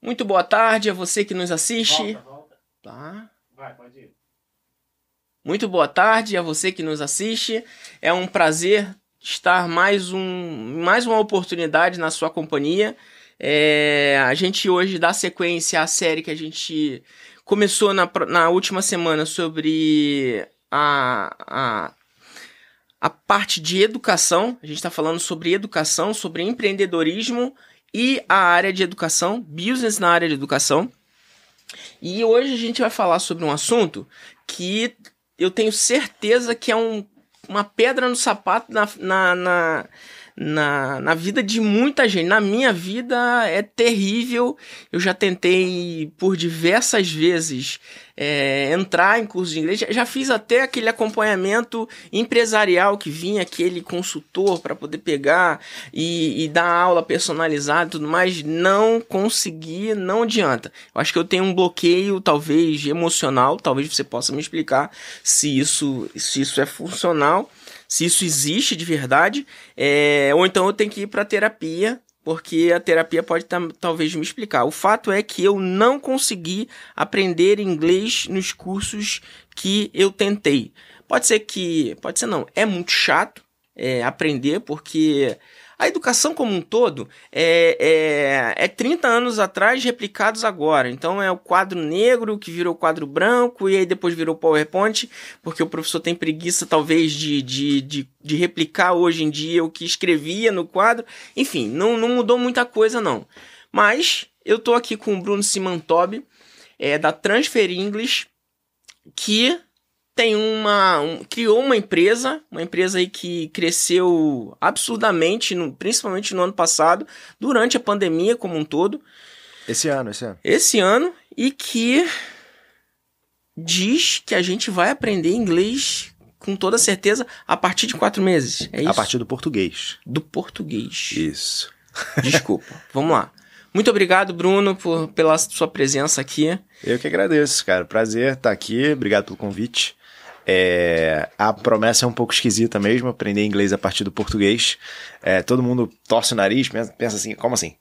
Muito boa tarde a você que nos assiste. Volta, volta. Tá. Vai, pode ir. Muito boa tarde a você que nos assiste. É um prazer estar mais um mais uma oportunidade na sua companhia. É, a gente hoje dá sequência à série que a gente começou na, na última semana sobre a, a, a parte de educação. A gente está falando sobre educação, sobre empreendedorismo e a área de educação, business na área de educação. E hoje a gente vai falar sobre um assunto que eu tenho certeza que é um, uma pedra no sapato na, na, na, na, na vida de muita gente. Na minha vida é terrível. Eu já tentei por diversas vezes é, entrar em curso de inglês. Já- fiz até aquele acompanhamento empresarial que vinha aquele consultor para poder pegar e, e dar aula personalizada e tudo mais. Não consegui, não adianta. Eu acho que eu tenho um bloqueio, talvez emocional. Talvez você possa me explicar se isso, se isso é funcional, se isso existe de verdade. É, ou então eu tenho que ir para terapia. Porque a terapia pode talvez me explicar. O fato é que eu não consegui aprender inglês nos cursos que eu tentei. Pode ser que. Pode ser não. É muito chato é, aprender, porque a educação como um todo é, é, é 30 anos atrás replicados agora. Então é o quadro negro que virou quadro branco e aí depois virou PowerPoint, porque o professor tem preguiça talvez de, de, de, de replicar hoje em dia o que escrevia no quadro. Enfim, não, não mudou muita coisa não. Mas eu tô aqui com o Bruno Simantobi, é, da Transfer English, que tem uma um- criou uma empresa, uma empresa aí que cresceu absurdamente, no- principalmente no ano passado, durante a pandemia como um todo, Esse ano, esse ano. esse ano, e que diz que a gente vai aprender inglês com toda certeza a partir de quatro meses. É isso? A partir do português. do português. Isso. Desculpa. Vamos lá. Muito obrigado, Bruno, por, pela sua presença aqui. Eu que agradeço, cara. Prazer estar aqui. Obrigado pelo convite. É, a promessa é um pouco esquisita mesmo, aprender inglês a partir do português. É, todo mundo torce o nariz, pensa, assim, como assim?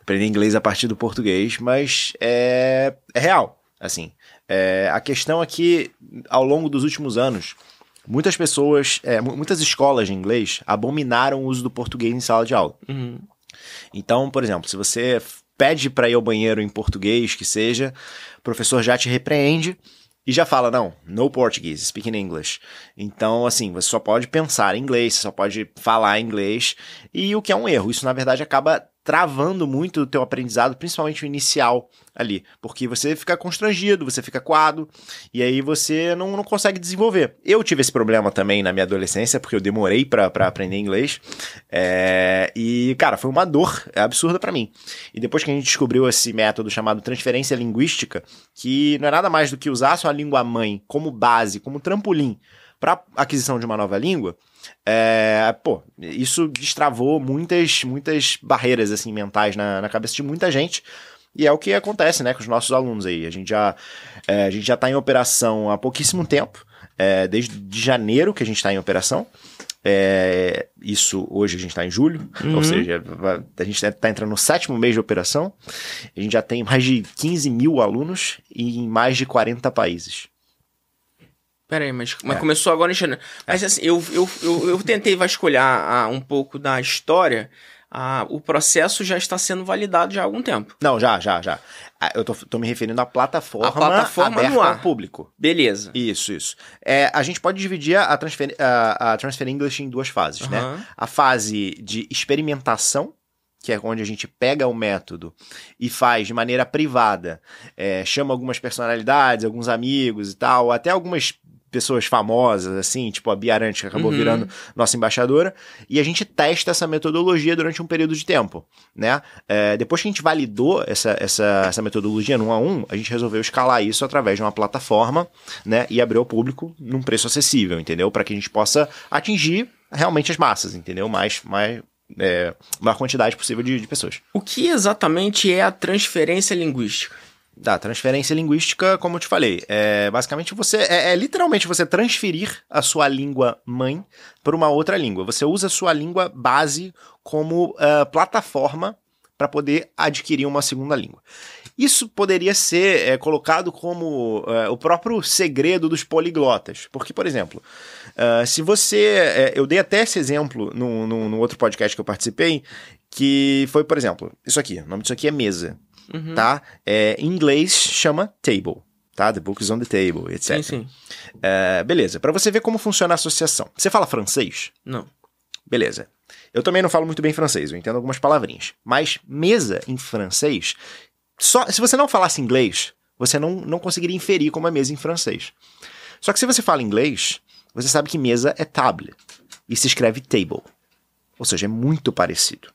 Aprender inglês a partir do português, mas é, é real, assim. É, a questão é que, ao longo dos últimos anos, muitas pessoas, é, mu- muitas escolas de inglês abominaram o uso do português em sala de aula. Uhum. Então, por exemplo, se você pede para ir ao banheiro em português, que seja, o professor já te repreende e já fala, não, no Portuguese, speak in English. Então, assim, você só pode pensar em inglês, você só pode falar inglês, e o que é um erro. Isso, na verdade, acaba travando muito o teu aprendizado, principalmente o inicial ali, porque você fica constrangido, você fica coado, e aí você não, não consegue desenvolver. Eu tive esse problema também na minha adolescência, porque eu demorei para aprender inglês, é, e, cara, foi uma dor absurda para mim. E depois que a gente descobriu esse método chamado transferência linguística, que não é nada mais do que usar a sua língua mãe como base, como trampolim para aquisição de uma nova língua, é, pô, isso destravou muitas, muitas barreiras assim mentais na, na cabeça de muita gente. E é o que acontece, né, com os nossos alunos aí. A gente já, é, a gente já está em operação há pouquíssimo tempo, é, desde de janeiro que a gente está em operação. É, isso hoje a gente está em julho, Uhum. ou seja, a gente está entrando no sétimo mês de operação. A gente já tem mais de 15 mil alunos em mais de 40 países. Pera aí, mas, mas É. começou agora em janeiro. Mas assim, eu, eu, eu, eu tentei vasculhar ah, um pouco da história. Ah, o processo já está sendo validado já há algum tempo. Não, já, já, já. Ah, Eu tô, tô me referindo à plataforma, A plataforma aberta no ar. ao público. Beleza. Isso, isso. É, a gente pode dividir a transfer, a, a transfer English em duas fases, né? Aham. A fase de experimentação, que é onde a gente pega o método e faz de maneira privada, é, chama algumas personalidades, alguns amigos e tal, até algumas pessoas famosas, assim, tipo a Bia Arantes, que acabou Uhum. virando nossa embaixadora, e a gente testa essa metodologia durante um período de tempo, né? É, depois que a gente validou essa, essa, essa metodologia no um a um, a gente resolveu escalar isso através de uma plataforma, né? E abrir ao público num preço acessível, entendeu? Para que a gente possa atingir realmente as massas, entendeu? Mais, mais, é, maior quantidade possível de, de pessoas. O que exatamente é a transferência linguística? Da transferência linguística, como eu te falei, é basicamente você é, é literalmente você transferir a sua língua mãe para uma outra língua. Você usa a sua língua base como ah, plataforma para poder adquirir uma segunda língua. Isso poderia ser é, colocado como é, o próprio segredo dos poliglotas. Porque, por exemplo, uh, se você. Eu dei até esse exemplo no, no, no, outro podcast que eu participei, que foi, por exemplo, isso aqui. O nome disso aqui é mesa. Uhum. Tá? É, em inglês chama table. Tá? The book is on the table, etc. Sim, sim. Uh, beleza. Para você ver como funciona a associação. Você fala francês? Não. Beleza. Eu também não falo muito bem francês, eu entendo algumas palavrinhas. Mas mesa em francês só, se você não falasse inglês, você não, não conseguiria inferir como é mesa em francês. Só que se você fala inglês, você sabe que mesa é table e se escreve table. Ou seja, é muito parecido.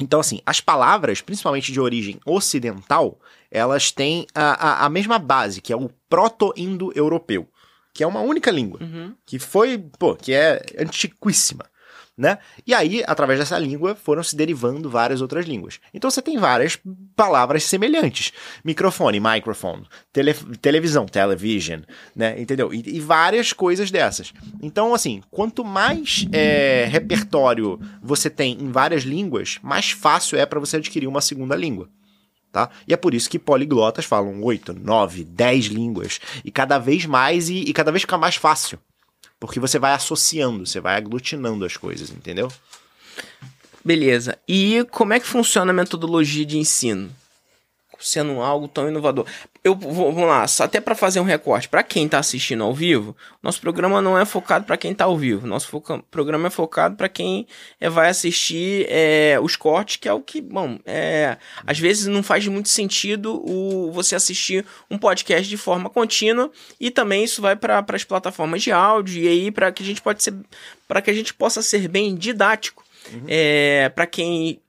Então, assim, as palavras, principalmente de origem ocidental, elas têm a, a, a mesma base, que é o proto-indo-europeu, que é uma única língua, uhum. que foi, pô, que é antiquíssima né? E aí, através dessa língua, foram se derivando várias outras línguas. Então você tem várias palavras semelhantes. Microfone, microphone, tele, televisão, television, né? Entendeu? E, e, várias coisas dessas. Então, assim, quanto mais é, repertório você tem em várias línguas, mais fácil é para você adquirir uma segunda língua. Tá? E é por isso que poliglotas falam 8, 9, 10 línguas. E cada vez mais, e, e cada vez fica mais fácil. Porque você vai associando, você vai aglutinando as coisas, entendeu? Beleza. E como é que funciona a metodologia de ensino? Sendo algo tão inovador. Eu vou, vamos lá, só até para fazer um recorte, para quem está assistindo ao vivo, nosso programa não é focado para quem está ao vivo. Nosso foca, programa é focado para quem é, vai assistir é, os cortes, que é o que, bom, é, às vezes não faz muito sentido o, você assistir um podcast de forma contínua e também isso vai para as plataformas de áudio e aí para que a gente pode ser, para que a gente possa ser bem didático. Uhum. É, para quem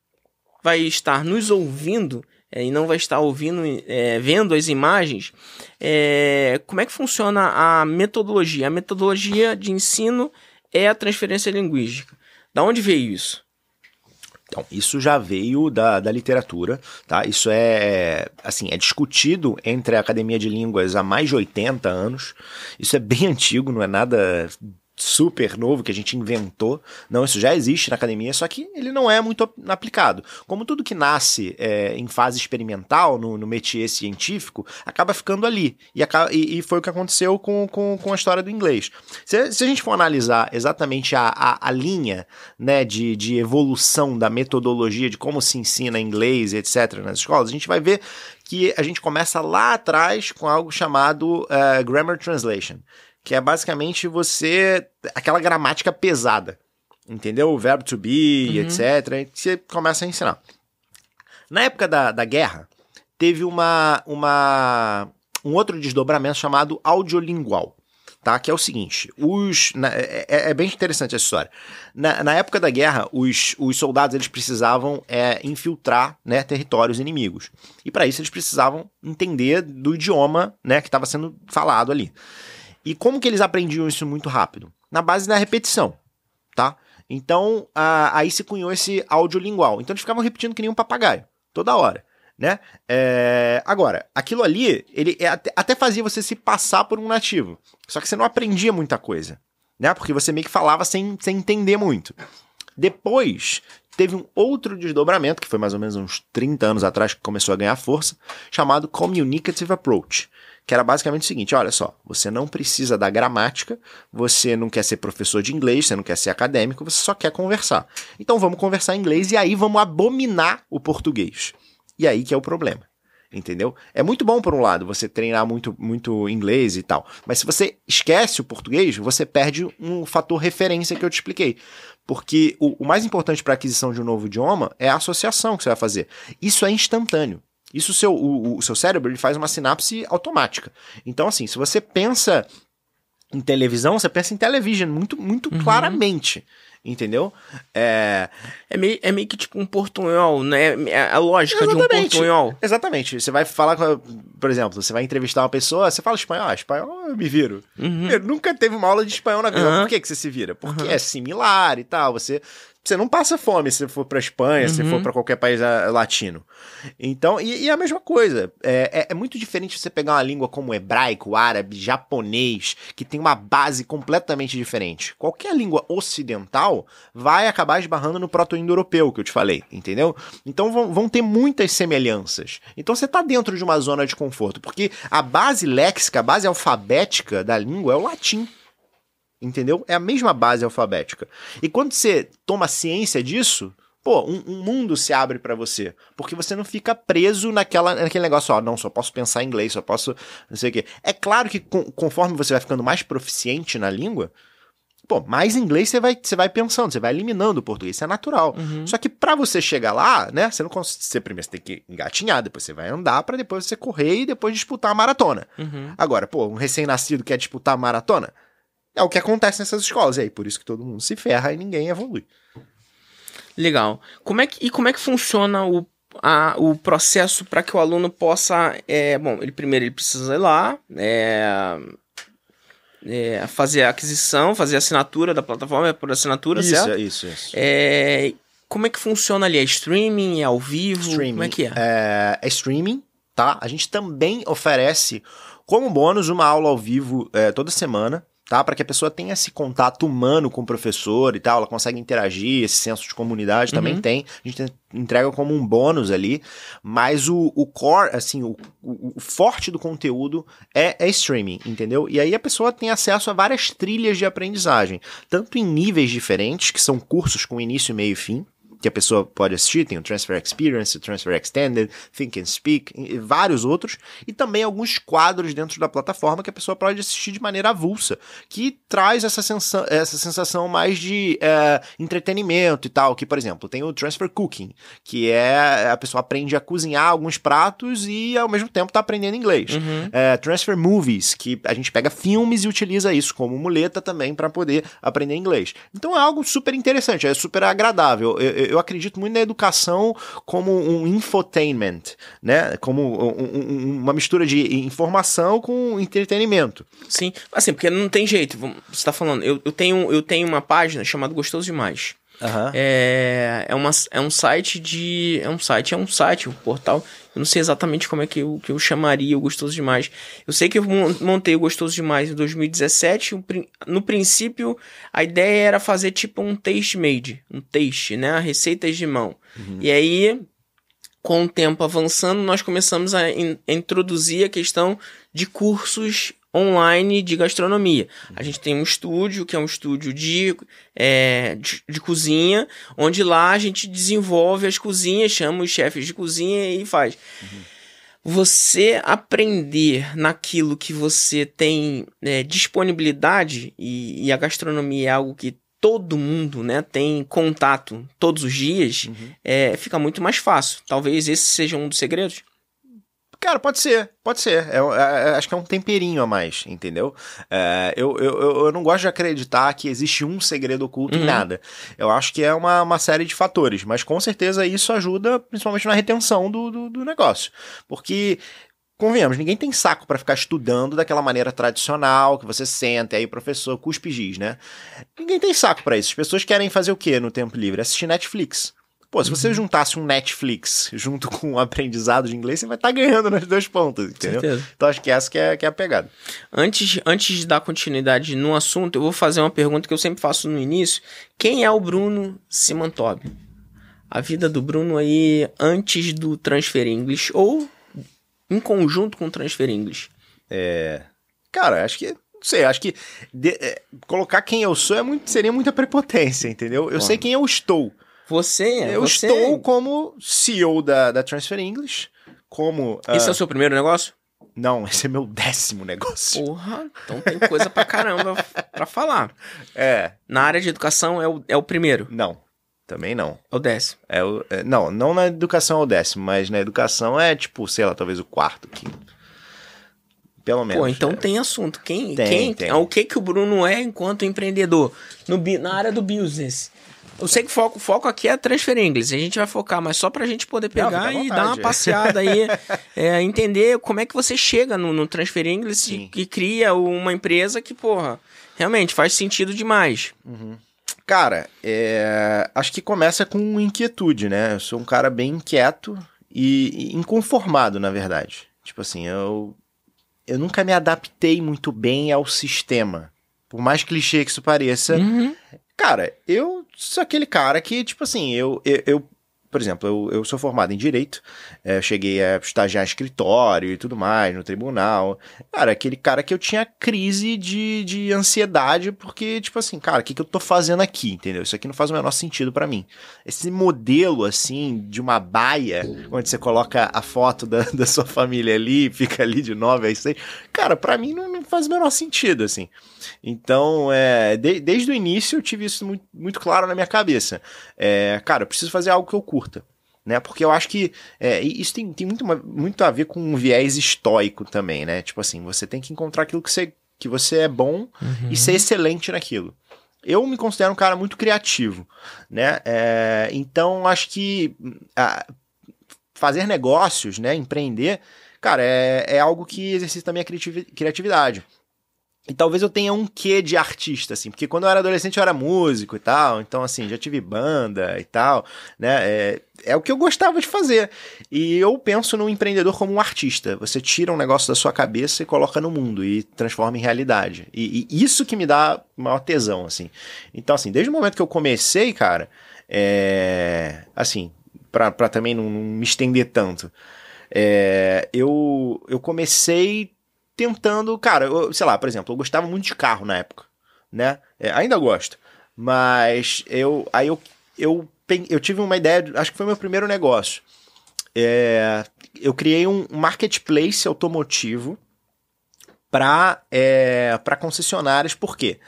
vai estar nos ouvindo é, e não vai estar ouvindo, é, vendo as imagens, é, como é que funciona a metodologia? A metodologia de ensino é a transferência linguística. Da onde veio isso? Então, isso já veio da, da literatura, tá? Isso é, assim, é discutido entre a Academia de Línguas há mais de 80 anos. Isso é bem antigo, não é nada super novo que a gente inventou. Não, isso já existe na academia, só que ele não é muito aplicado. Como tudo que nasce é, em fase experimental, no, no métier científico, acaba ficando ali. E, e, e, foi o que aconteceu com, com, com a história do inglês. Se, se a gente for analisar exatamente a, a, a, linha né, de, de evolução da metodologia de como se ensina inglês, etc., nas escolas, a gente vai ver que a gente começa lá atrás com algo chamado uh, Grammar Translation que é basicamente você. aquela gramática pesada. Entendeu? O verbo to be, uhum. etc. Você começa a ensinar. Na época da, da guerra, teve uma, uma, um outro desdobramento chamado audiolingual. Tá? Que é o seguinte: os, na, é, é, é, bem interessante essa história. Na, na, época da guerra, os, os soldados eles precisavam é, infiltrar né, territórios inimigos. E para isso eles precisavam entender do idioma né, que estava sendo falado ali. E como que eles aprendiam isso muito rápido? Na base da repetição, tá? Então, a, aí se cunhou esse audiolingual. Então eles ficavam repetindo que nem um papagaio, toda hora, né? É, agora, aquilo ali, ele é, até fazia você se passar por um nativo. Só que você não aprendia muita coisa, né? Porque você meio que falava sem, sem entender muito. Depois, teve um outro desdobramento, que foi mais ou menos uns 30 anos atrás que começou a ganhar força, chamado Communicative Approach que era basicamente o seguinte: olha só, você não precisa da gramática, você não quer ser professor de inglês, você não quer ser acadêmico, você só quer conversar. Então vamos conversar em inglês e aí vamos abominar o português. E aí que é o problema. Entendeu? É muito bom, por um lado, você treinar muito, muito inglês e tal. Mas se você esquece o português, você perde um fator referência que eu te expliquei. Porque o, o mais importante para a aquisição de um novo idioma é a associação que você vai fazer. Isso é instantâneo. Isso o seu, o, o seu cérebro ele faz uma sinapse automática. Então, assim, se você pensa em televisão, você pensa em television muito, muito uhum. claramente. Entendeu? É... É, meio, é meio que tipo um portunhol, né? É a lógica Exatamente. de um portunhol. Exatamente. Você vai falar com. A, por exemplo, você vai entrevistar uma pessoa, você fala espanhol, ah, espanhol eu me viro. Uhum. Eu nunca teve uma aula de espanhol na vida. Uhum. Por que, que você se vira? Porque uhum. é similar e tal. Você você não passa fome se for para Espanha, uhum. se for para qualquer país ah, latino. Então, e, e a mesma coisa. É, é, é, muito diferente você pegar uma língua como hebraico, árabe, japonês, que tem uma base completamente diferente. Qualquer língua ocidental vai acabar esbarrando no proto-indo-europeu que eu te falei, entendeu? Então vão, vão ter muitas semelhanças. Então você tá dentro de uma zona de conforto, porque a base léxica, a base alfabética da língua é o latim. Entendeu? É a mesma base alfabética. E quando você toma ciência disso, pô, um, um mundo se abre para você. Porque você não fica preso naquela, naquele negócio, ó, não, só posso pensar em inglês, só posso. não sei o quê. É claro que com, conforme você vai ficando mais proficiente na língua, pô, mais inglês você vai, você vai pensando, você vai eliminando o português, isso é natural. Uhum. Só que para você chegar lá, né, você não consegue, você primeiro você tem que engatinhar, depois você vai andar para depois você correr e depois disputar a maratona. Uhum. Agora, pô, um recém-nascido quer disputar a maratona? É o que acontece nessas escolas, e aí por isso que todo mundo se ferra e ninguém evolui. Legal. Como é que, e como é que funciona o, a, o processo para que o aluno possa. É, bom, ele primeiro ele precisa ir lá, é, é, fazer a aquisição, fazer a assinatura da plataforma é por assinatura, isso, certo? isso, isso. É, como é que funciona ali? É streaming? É ao vivo? Streaming. Como é que é? É, é streaming, tá? A gente também oferece como bônus uma aula ao vivo é, toda semana. Tá, para que a pessoa tenha esse contato humano com o professor e tal, ela consegue interagir, esse senso de comunidade também Uhum. tem. A gente entrega como um bônus ali, mas o, o core, assim, o, o, o forte do conteúdo é, é streaming, entendeu? E aí a pessoa tem acesso a várias trilhas de aprendizagem, tanto em níveis diferentes, que são cursos com início, meio e fim, que a pessoa pode assistir, tem o Transfer Experience, o Transfer Extended, Think and Speak, e vários outros, e também alguns quadros dentro da plataforma que a pessoa pode assistir de maneira avulsa, que traz essa sensação, essa sensação mais de é, entretenimento e tal, que, por exemplo, tem o Transfer Cooking, que é a pessoa aprende a cozinhar alguns pratos e ao mesmo tempo está aprendendo inglês. Uhum. É, Transfer Movies, que a gente pega filmes e utiliza isso como muleta também para poder aprender inglês. Então é algo super interessante, é super agradável. Eu, eu- eu acredito muito na educação como um infotainment, né? Como um- um- uma mistura de informação com entretenimento. Sim, assim, porque não tem jeito. Você tá falando, eu, eu, tenho, eu tenho uma página chamada Gostoso Demais. É, é, uma, é um site de. É um site, é um site, um portal. Eu não sei exatamente como é que eu, que eu chamaria o Gostoso Demais. Eu sei que eu mon- montei o Gostoso Demais em 2017. o prin- No princípio, a ideia era fazer tipo um taste made. Um taste, né? Receitas de mão. E aí, com o tempo avançando, nós começamos a, in- a introduzir a questão de cursos online de gastronomia. A gente tem um estúdio, que é um estúdio de, é, de, de cozinha, onde lá a gente desenvolve as cozinhas, chama os chefes de cozinha e faz. Você aprender naquilo que você tem é, disponibilidade, e, e a gastronomia é algo que todo mundo né, tem contato todos os dias, é, fica muito mais fácil. Talvez esse seja um dos segredos. Cara, pode ser, pode ser. É, é- é- acho que é um temperinho a mais, entendeu? É, eu, eu, eu não gosto de acreditar que existe um segredo oculto em Uhum. nada. Eu acho que é uma, uma série de fatores, mas com certeza isso ajuda principalmente na retenção do, do, do negócio. Porque. Convenhamos, ninguém tem saco pra ficar estudando daquela maneira tradicional, que você senta e aí o professor cuspe giz, né? Ninguém tem saco pra isso. As pessoas querem fazer o quê no tempo livre? Assistir Netflix. Pô, se você Uhum. juntasse um Netflix junto com um aprendizado de inglês, você vai estar ganhando nas duas pontas, entendeu? Certeza. Então acho que essa que é, que é a pegada. Antes, antes de dar continuidade no assunto, eu vou fazer uma pergunta que eu sempre faço no início. Quem é o Bruno Simantob? A vida do Bruno aí antes do Transfer English ou em conjunto com o Transfer English? Cara, acho que. Não sei, acho que de- é, colocar quem eu sou é muito, seria muita prepotência, entendeu? Eu sei quem eu estou. Você, eu você... estou como CEO da, da Transfer English, como. Esse é o seu primeiro negócio? Não, esse é meu décimo negócio. Porra, então tem coisa pra caramba pra falar. É, Na área de educação é o, é o primeiro, não. Também não. é o décimo. É o, é, não, não na educação é o décimo, mas na educação é tipo, sei lá, talvez o quarto, quinto. Pelo menos. Pô, então é. tem assunto. Quem, Tem, quem, tem. O que que o Bruno é enquanto empreendedor no, na área do business? Eu sei que o foco, foco aqui é transfer inglês. A gente vai focar, mas só pra gente poder Não, pegar à e dar uma passeada aí, é, entender como é que você chega no, no transfer inglês e, e cria uma empresa que, porra, realmente faz sentido demais. Cara, é, acho que começa com inquietude, né? Eu sou um cara bem inquieto e, e inconformado, na verdade. Tipo assim, eu, eu nunca me adaptei muito bem ao sistema. Por mais clichê que isso pareça, Uhum. Cara, eu sou aquele cara que, tipo assim, eu, eu, eu por exemplo, eu, eu sou formado em Direito, é, cheguei a estagiar em escritório e tudo mais, no tribunal. Cara, aquele cara que eu tinha crise de, de ansiedade, porque, tipo assim, cara, o que, que eu tô fazendo aqui, entendeu? Isso aqui não faz o menor sentido para mim. Esse modelo, assim, de uma baia, onde você coloca a foto da, da sua família ali, fica ali de 9 a 6, cara, para mim não, não, faz o menor sentido, assim. Então, é, de, desde o início eu tive isso muito, muito claro na minha cabeça. É, cara, eu preciso fazer algo que eu curta. Né? Porque eu acho que é, isso tem, tem muito, muito a ver com um viés estoico também, né? Tipo assim, você tem que encontrar aquilo que você, que você é bom uhum. e ser excelente naquilo. Eu me considero um cara muito criativo, né? É, então, acho que a, fazer negócios, né? Empreender, cara, é, é algo que exercita a minha criatividade. E talvez eu tenha um quê de artista, assim, porque quando eu era adolescente eu era músico e tal, então, assim, já tive banda e tal, né? É, é o que eu gostava de fazer. E eu penso no empreendedor como um artista. Você tira um negócio da sua cabeça e coloca no mundo e transforma em realidade. E, e isso que me dá maior tesão, assim. Então, assim, desde o momento que eu comecei, cara, é. Assim, pra, pra também não, não me estender tanto. É, eu, eu comecei tentando, cara, eu, sei lá, por exemplo, eu gostava muito de carro na época, né? É, ainda gosto, mas eu aí eu, eu, eu tive uma ideia, acho que foi meu primeiro negócio. É, eu criei um marketplace automotivo para é, concessionárias, por quê?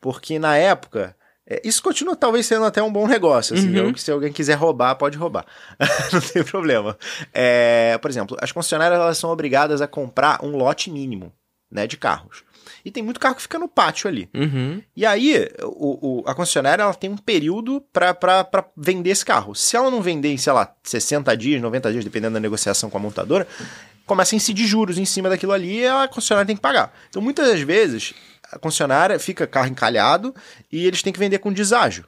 Porque na época é, isso continua talvez sendo até um bom negócio, assim, uhum. se alguém quiser roubar, pode roubar. não tem problema. É, por exemplo, as concessionárias elas são obrigadas a comprar um lote mínimo né, de carros. E tem muito carro que fica no pátio ali. Uhum. E aí, o, o, a concessionária ela tem um período para vender esse carro. Se ela não vender em, sei lá, 60 dias, 90 dias, dependendo da negociação com a montadora, começa a incidir juros em cima daquilo ali e a concessionária tem que pagar. Então, muitas das vezes, a concessionária fica carro encalhado e eles têm que vender com deságio,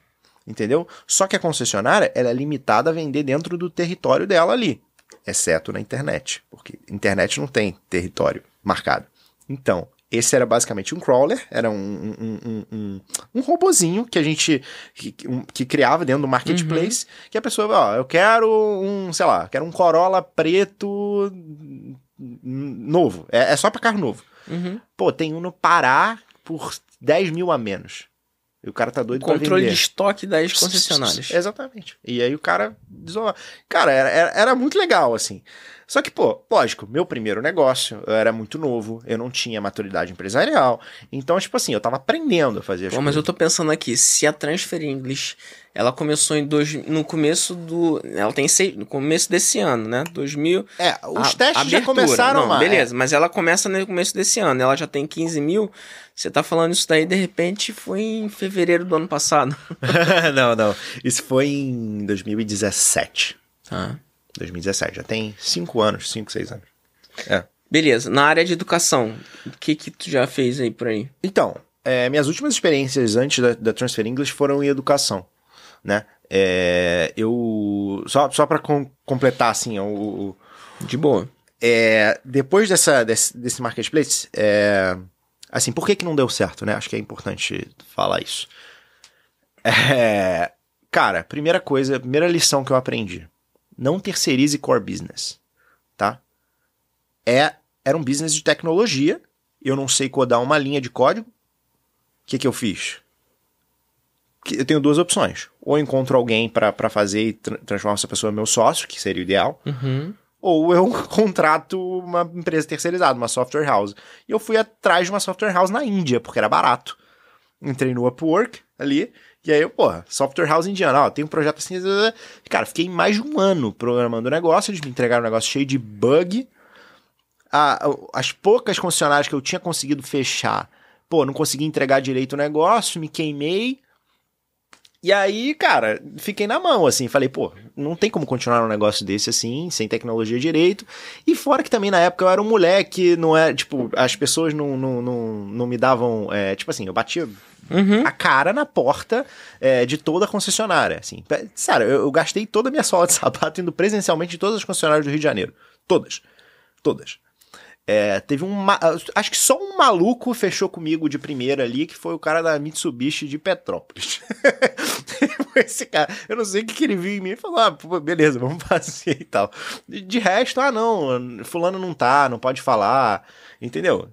entendeu? Só que a concessionária ela é limitada a vender dentro do território dela ali, exceto na internet, porque internet não tem território marcado. Então, esse era basicamente um crawler, era um, um, um, um, um robozinho que a gente que, um, que criava dentro do marketplace, uhum. que a pessoa, ó, eu quero um, sei lá, quero um Corolla preto novo, é, é só para carro novo. Uhum. Pô, tem um no Pará por 10 mil a menos. E o cara tá doido Controle pra vender. de estoque das concessionárias. Exatamente. E aí o cara desolou. Cara, era, era, era, muito legal, assim. Só que, pô, lógico, meu primeiro negócio, eu era muito novo, eu não tinha maturidade empresarial. Então, tipo assim, eu tava aprendendo a fazer as pô, coisas. Mas eu tô pensando aqui, se a Transfer English, ela começou em dois, no começo do... Ela tem seis, no começo desse ano, né? 2000... É, os a, testes abertura. já começaram não, Beleza, é. mas ela começa no começo desse ano, ela já tem 15 mil. Você tá falando isso daí, de repente, foi em fevereiro do ano passado. não, não. Isso foi em 2017. Tá. 2017, já tem 5 anos, 5, 6 anos. É. Beleza, na área de educação, o que que tu já fez aí por aí? Então, é, minhas últimas experiências antes da, da, Transfer English foram em educação, né? É, eu só só para com, completar assim o, o, de boa. É, depois dessa desse, desse marketplace, é, assim, por que que não deu certo, né? Acho que é importante falar isso. É, cara, primeira coisa, primeira lição que eu aprendi não terceirize core business, tá? É, era um business de tecnologia, eu não sei codar uma linha de código. O que, que eu fiz? Eu tenho duas opções. Ou encontro alguém para fazer e tra transformar essa pessoa no meu sócio, que seria o ideal. Uhum. Ou eu contrato uma empresa terceirizada, uma software house. E eu fui atrás de uma software house na Índia, porque era barato. Entrei no Upwork ali, e aí eu, porra, software house indiana, ó, tem um projeto assim. Cara, fiquei mais de um ano programando o negócio, eles me entregaram um negócio cheio de bug. as poucas concessionárias que eu tinha conseguido fechar, pô, não consegui entregar direito o negócio, me queimei. E aí, cara, fiquei na mão, assim, falei, pô, não tem como continuar um negócio desse assim, sem tecnologia direito. E fora que também na época eu era um moleque, não é, tipo, as pessoas não, não, não, não me davam, é, tipo assim, eu batia uhum. a cara na porta é, de toda a concessionária. Assim. Sério, eu, eu, gastei toda a minha sola de sapato indo presencialmente em todas as concessionárias do Rio de Janeiro. Todas. Todas. É, teve um. Acho que só um maluco fechou comigo de primeira ali, que foi o cara da Mitsubishi de Petrópolis. Esse cara, eu não sei o que, que ele viu em mim e falou: ah, beleza, vamos fazer e tal. De, de resto, ah, não, Fulano não tá, não pode falar, entendeu?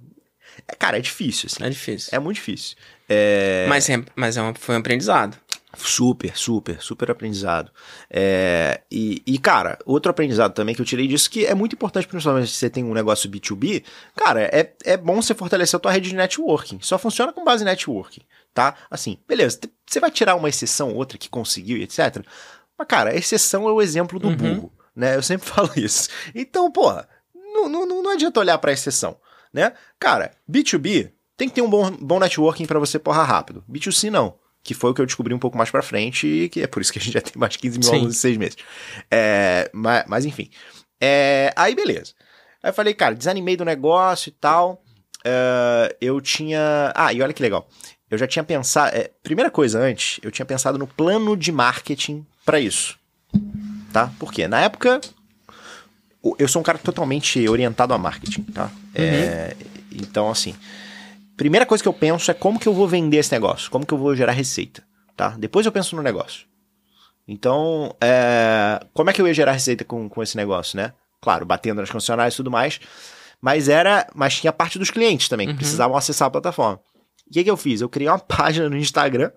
É, cara, é difícil, assim. É difícil. É muito difícil. É... Mas, é- mas é um, foi um aprendizado. Super, super, super aprendizado. É, e, e, cara, outro aprendizado também que eu tirei disso, que é muito importante, principalmente se você tem um negócio B2B, cara, é, é bom você fortalecer a tua rede de networking. Só funciona com base em networking, tá? Assim, beleza, você vai tirar uma exceção, outra que conseguiu, e etc. Mas, cara, a exceção é o exemplo do Uhum. burro, né? Eu sempre falo isso. Então, porra, não, não, não adianta olhar pra exceção, né? Cara, B2B tem que ter um bom, bom networking pra você porrar rápido. B2C não. Que foi o que eu descobri um pouco mais pra frente, e que é por isso que a gente já tem mais de 15 mil Sim. alunos em seis meses. É, mas, mas enfim. É, aí beleza. Aí eu falei, cara, desanimei do negócio e tal. É, eu tinha. Ah, e olha que legal. Eu já tinha pensado. é, primeira coisa antes, eu tinha pensado no plano de marketing pra isso. Tá? Por quê? Na época, eu sou um cara totalmente orientado a marketing, tá? É, então, assim, primeira coisa que eu penso é como que eu vou vender esse negócio, como que eu vou gerar receita, tá? Depois eu penso no negócio. Então, é, como é que eu ia gerar receita com, com esse negócio, né? Claro, batendo nas concessionárias e tudo mais, mas era, mas tinha parte dos clientes também que Uhum. precisavam acessar a plataforma. O que, que eu fiz? Eu criei uma página no Instagram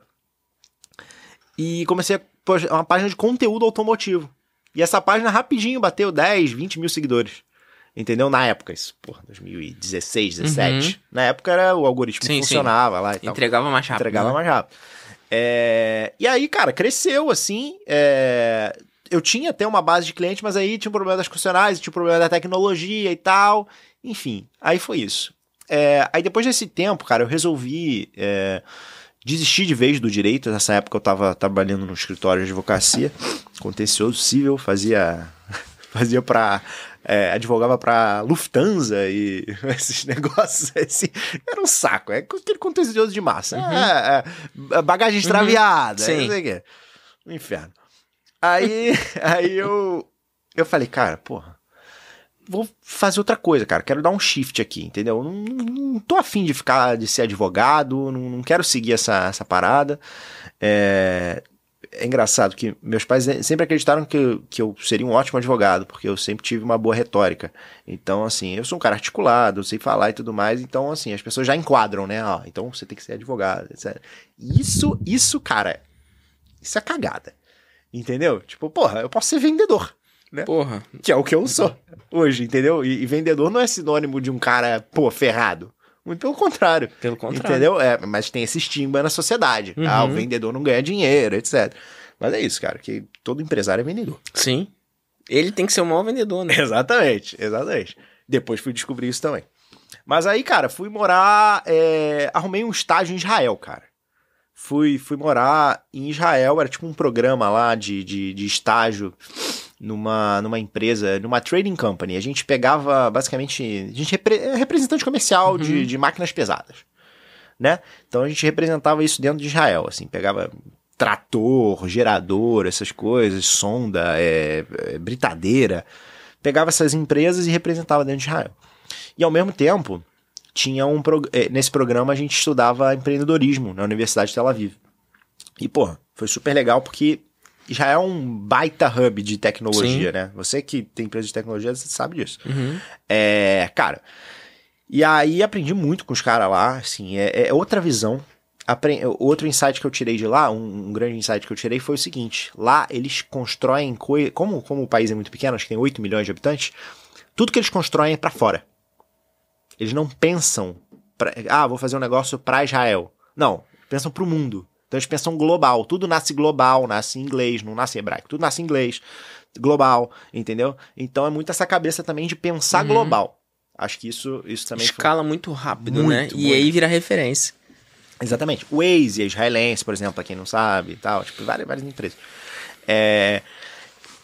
e comecei a uma página de conteúdo automotivo. E essa página rapidinho bateu 10, 20 mil seguidores. Entendeu? Na época, isso, porra, 2016, 17. Na época era o algoritmo Sim, sim. funcionava lá e tal. Entregava mais rápido. Entregava né? mais rápido. É, E aí, cara, cresceu assim. é, Eu tinha até uma base de cliente, mas aí tinha um problema das concessionárias, tinha um problema da tecnologia e tal. Enfim, aí foi isso. É, Aí depois desse tempo, cara, eu resolvi é, desistir de vez do direito. Nessa época eu tava trabalhando no escritório de advocacia, contencioso civil, fazia, fazia pra. É, advogava pra Lufthansa e esses negócios assim. Era um saco, é aquele contencioso de massa. É, é, bagagem extraviada, Sim. não sei o quê. Um inferno. Aí, aí eu, eu falei, cara, porra, vou fazer outra coisa, cara. Quero dar um shift aqui, entendeu? Não, não, não tô afim de ficar, de ser advogado, não, não quero seguir essa, essa parada. É, é engraçado que meus pais sempre acreditaram que, eu- que eu seria um ótimo advogado, porque eu sempre tive uma boa retórica. Então, assim, eu sou um cara articulado, sei falar e tudo mais, então, assim, as pessoas já enquadram, né? Ó, então você tem que ser advogado, etc. Isso, isso, cara, isso é cagada. Entendeu? Tipo, porra, eu posso ser vendedor. Porra. Que é o que eu sou hoje, entendeu? E, e vendedor não é sinônimo de um cara, pô, ferrado. Muito pelo contrário. Pelo contrário. Entendeu? É, mas tem esse estigma na sociedade. Uhum. Ah, o vendedor não ganha dinheiro, etc. Mas é isso, cara, que todo empresário é vendedor. Sim. Ele tem que ser o maior vendedor, né? Exatamente, exatamente. Depois fui descobrir isso também. Mas aí, cara, fui morar. é, Arrumei um estágio em Israel, cara. Fui, fui morar em Israel, era tipo um programa lá de, de, de estágio numa, numa empresa, numa trading company. A gente pegava, basicamente, a gente repre- é representante comercial de, de máquinas pesadas, né? Então a gente representava isso dentro de Israel, assim, pegava trator, gerador, essas coisas, sonda, é, é, britadeira, pegava essas empresas e representava dentro de Israel. E ao mesmo tempo, tinha um prog- eh, nesse programa a gente estudava empreendedorismo na Universidade de Tel Aviv. E, pô, foi super legal porque Israel é um baita hub de tecnologia, né? Você que tem empresa de tecnologia, você sabe disso. Uhum. É, cara. E aí aprendi muito com os caras lá, assim, é, é outra visão. Apre- Outro insight que eu tirei de lá, um, um grande insight que eu tirei foi o seguinte: lá eles constroem coisas. Como, como o país é muito pequeno, acho que tem 8 milhões de habitantes, tudo que eles constroem é pra fora. Eles não pensam, pra, ah, vou fazer um negócio pra Israel. Não, pensam pro mundo. Então eles pensam global. Tudo nasce global, nasce em inglês, não nasce em hebraico. Tudo nasce em inglês, global, entendeu? Então é muito essa cabeça também de pensar Uhum. global. Acho que isso, isso também foi- Escala muito rápido, Muito, né? E muito. aí vira referência. Exatamente. O Waze é israelense, por exemplo, pra quem não sabe e tal. Tipo, várias, várias empresas. É...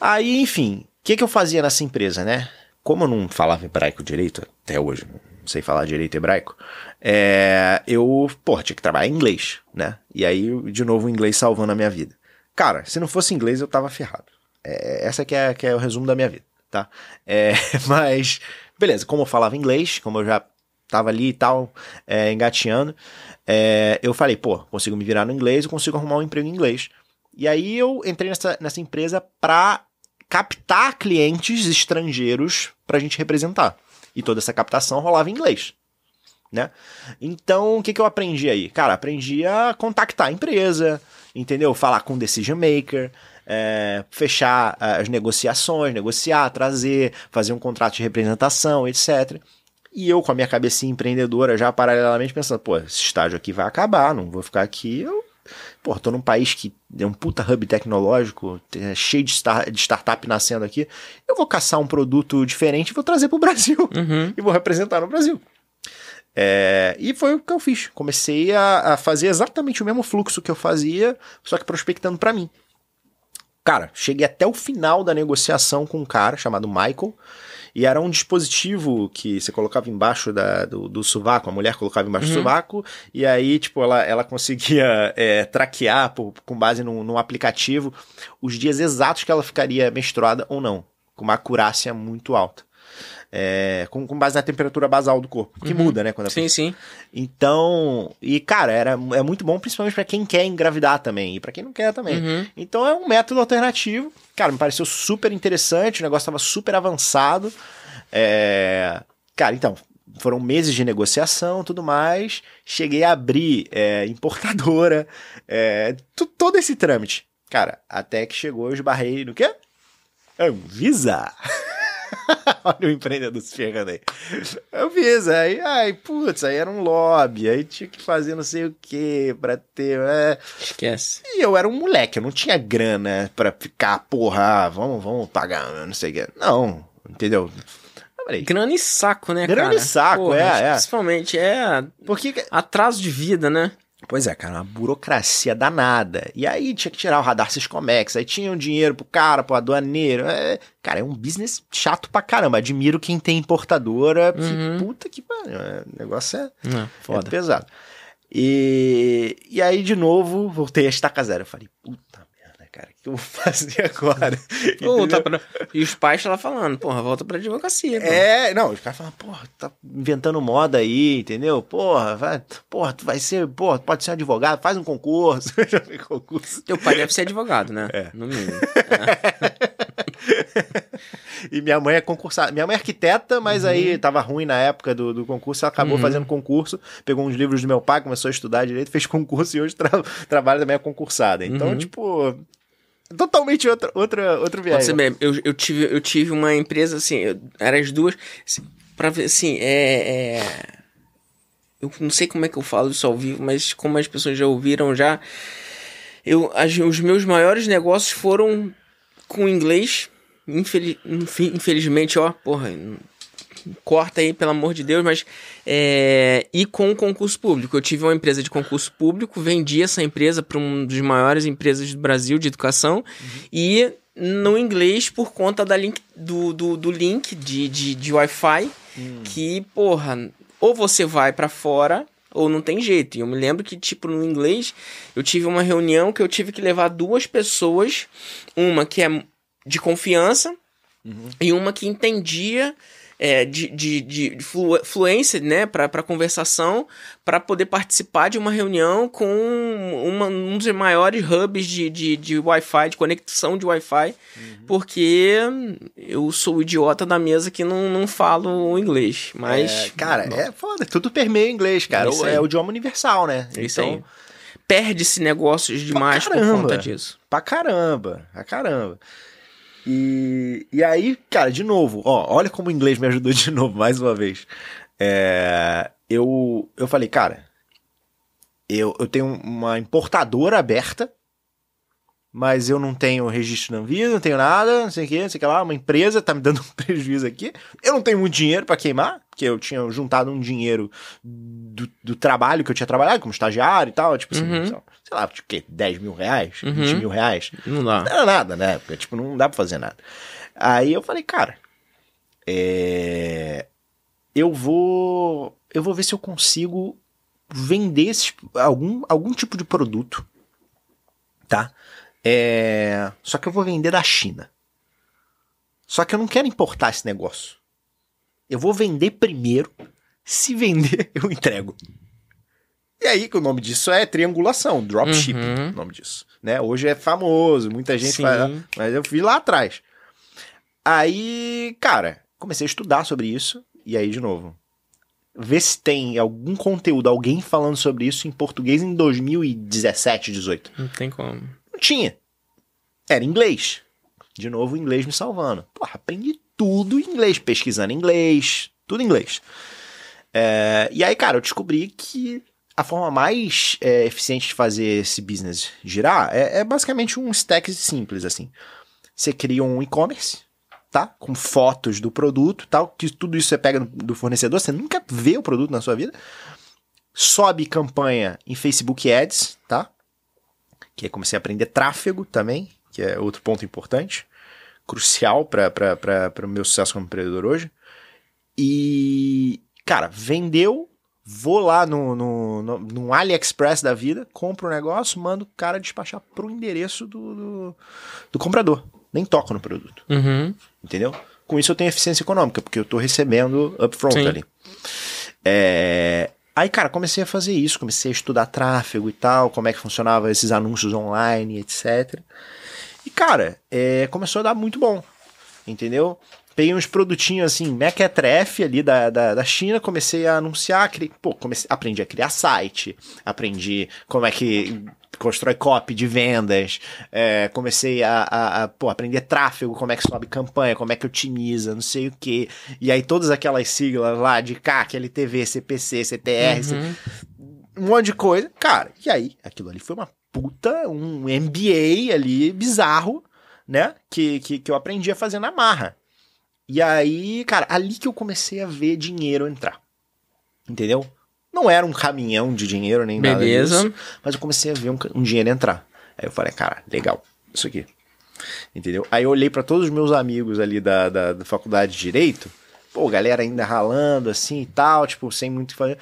Aí, enfim, o que, que eu fazia nessa empresa, né? Como eu não falava hebraico direito, até hoje, não sei falar direito hebraico, é... eu, pô, tinha que trabalhar em inglês, né? E aí, de novo, o inglês salvando a minha vida. Cara, se não fosse inglês, eu tava ferrado. É, essa que é, que é o resumo da minha vida, tá? É, mas, Beleza, como eu falava inglês, como eu já tava ali e tal, é, engateando, é, eu falei, pô, consigo me virar no inglês, eu consigo arrumar um emprego em inglês. E aí eu entrei nessa, nessa empresa pra captar clientes estrangeiros pra gente representar. E toda essa captação rolava em inglês. Né? Então, o que, que eu aprendi aí? Cara, aprendi a contactar a empresa, entendeu? Falar com o decision maker, é, fechar as negociações, negociar, trazer, fazer um contrato de representação, etc. E eu, com a minha cabecinha empreendedora, já paralelamente pensando, pô, esse estágio aqui vai acabar, não vou ficar aqui. Eu, pô, tô num país que é um puta hub tecnológico, é cheio de, star, de startup nascendo aqui. Eu vou caçar um produto diferente e vou trazer pro Brasil. Uhum. E vou representar no Brasil. É, e foi o que eu fiz. Comecei a, a, fazer exatamente o mesmo fluxo que eu fazia, só que prospectando para mim. Cara, cheguei até o final da negociação com um cara chamado Michael. E era um dispositivo que você colocava embaixo da, do, do sovaco, a mulher colocava embaixo uhum. do sovaco, e aí, tipo, ela, ela conseguia é, traquear por, com base num, num aplicativo os dias exatos que ela ficaria menstruada ou não, com uma acurácia muito alta é, com, com, base na temperatura basal do corpo, que uhum. muda, né? Quando sim, sim. Então, e cara, era, é muito bom, principalmente para quem quer engravidar também, e para quem não quer também. Uhum. Então é um método alternativo. Cara, me pareceu super interessante, o negócio tava super avançado. É... Cara, então, foram meses de negociação tudo mais. Cheguei a abrir é, importadora, é, todo esse trâmite. Cara, até que chegou, eu esbarrei no quê? Anvisa! Olha o empreendedor se ferrando aí. Eu fiz, aí, ai, putz, aí era um lobby, aí tinha que fazer não sei o que pra ter. É... Esquece. E eu era um moleque, eu não tinha grana pra ficar, porra, ah, vamos, vamos pagar, não sei o que. Não, entendeu? Falei, grana e saco, né, grana cara? Grana e saco, porra, é, é. Principalmente, é. Porque atraso de vida, né? Pois é, cara, uma burocracia danada. E aí tinha que tirar o radar Syscomex, aí tinha um dinheiro pro cara, pro aduaneiro. É, cara, é um business chato pra caramba. Admiro quem tem importadora. Uhum. Puta que pariu. É, o negócio é, é, foda. é pesado. E, e aí, de novo, voltei a estaca zero. Eu falei, puta cara, o que eu vou fazer agora? Volta pra... E os pais lá falando, porra, volta pra advocacia. É, não, os caras falam, porra, tá inventando moda aí, entendeu? Porra, vai, porra, tu vai ser, porra, pode ser advogado, faz um concurso. Concurso. Teu pai deve ser advogado, né? É. No mínimo. É. e minha mãe é concursada. Minha mãe é arquiteta, mas uhum. aí tava ruim na época do, do concurso, ela acabou uhum. fazendo concurso, pegou uns livros do meu pai, começou a estudar direito, fez concurso e hoje tra trabalha também é concursada. Então, uhum. tipo, totalmente outra, outra, outro viagem. Eu, eu, tive, eu tive uma empresa, assim, eu, eram as duas, assim, pra ver, assim, é, é, Eu não sei como é que eu falo isso ao vivo, mas como as pessoas já ouviram já, eu, as, os meus maiores negócios foram com inglês, infeliz, infelizmente, ó, porra, corta aí, pelo amor de Deus, mas. É, e com o concurso público. Eu tive uma empresa de concurso público, vendi essa empresa para uma das maiores empresas do Brasil de educação uhum. e no inglês por conta da link, do, do, do link de, de, de Wi-Fi, uhum. que, porra, ou você vai para fora ou não tem jeito. E eu me lembro que, tipo, no inglês, eu tive uma reunião que eu tive que levar duas pessoas, uma que é de confiança uhum. e uma que entendia é, de, de, de flu, fluência né, para conversação, para poder participar de uma reunião com uma, um dos maiores hubs de, de, de Wi-Fi, de conexão de Wi-Fi, uhum. porque eu sou o idiota da mesa que não, não falo inglês. Mas. É, cara, é foda, tudo permeia inglês, cara. É, é o idioma universal, né? É isso então... Perde-se negócios demais por conta disso. Pra caramba, pra caramba. E, e aí, cara, de novo, ó, olha como o inglês me ajudou de novo, mais uma vez. É, eu, eu falei, cara, eu, eu tenho uma importadora aberta, mas eu não tenho registro na Anvisa, não tenho nada, não sei o que, não sei o que lá, uma empresa tá me dando um prejuízo aqui. Eu não tenho muito dinheiro para queimar, porque eu tinha juntado um dinheiro do, do, trabalho que eu tinha trabalhado como estagiário e tal, tipo assim, uhum. sei lá, tipo, que, 10 mil reais, uhum. 20 mil reais. Não dá. Não era nada, né? Porque, tipo, não dá pra fazer nada. Aí eu falei, cara, é... eu vou. Eu vou ver se eu consigo vender esse, algum, algum tipo de produto, tá? É... Só que eu vou vender da China. Só que eu não quero importar esse negócio. Eu vou vender primeiro. Se vender, eu entrego. E aí que o nome disso é triangulação, dropshipping, Uhum. o nome disso. Né? Hoje é famoso, muita gente Sim. faz, mas eu fui lá atrás. Aí, cara, comecei a estudar sobre isso, e aí, de novo, ver se tem algum conteúdo, alguém falando sobre isso em português em 2017, 18. Não tem como. Não tinha. Era inglês. De novo, o inglês me salvando. Porra, aprendi tudo em inglês, pesquisando inglês, tudo em inglês. É, e aí, cara, eu descobri que a forma mais é, eficiente de fazer esse business girar é, é basicamente um stack simples, assim. Você cria um e-commerce, tá? Com fotos do produto tal, que tudo isso você pega do- do fornecedor, você nunca vê o produto na sua vida. Sobe campanha em Facebook Ads, tá? Que aí comecei a aprender tráfego também, que é outro ponto importante, crucial para o meu sucesso como empreendedor hoje. E, cara, vendeu, vou lá no, no, no, no AliExpress da vida, compro o negócio, mando o cara despachar pro endereço do, do, do comprador. Nem toco no produto, Uhum. entendeu? Com isso eu tenho eficiência econômica, porque eu tô recebendo upfront Sim. ali. É, Aí, cara, comecei a fazer isso, comecei a estudar tráfego e tal, como é que funcionava esses anúncios online, etc. E, cara, é, começou a dar muito bom, entendeu? Peguei uns produtinhos assim, mequetrefe ali da, da, da China, comecei a anunciar, criei, pô, comecei, aprendi a criar site, aprendi como é que constrói copy de vendas, é, comecei a, a, a, pô, aprender tráfego, como é que sobe campanha, como é que otimiza, não sei o que. E aí todas aquelas siglas lá de CAC, LTV, CPC, CTR, Uhum. um monte de coisa. Cara, e aí, aquilo ali foi uma puta, um MBA ali bizarro, né? Que, que, que eu aprendi a fazer na marra. E aí, cara, ali que eu comecei a ver dinheiro entrar. Entendeu? Não era um caminhão de dinheiro nem nada Beleza. disso, mas eu comecei a ver um, um dinheiro entrar. Aí eu falei, cara, legal, isso aqui. Entendeu? Aí eu olhei pra todos os meus amigos ali da, da, da faculdade de Direito, pô, galera ainda ralando assim e tal, tipo, sem muito o que fazer.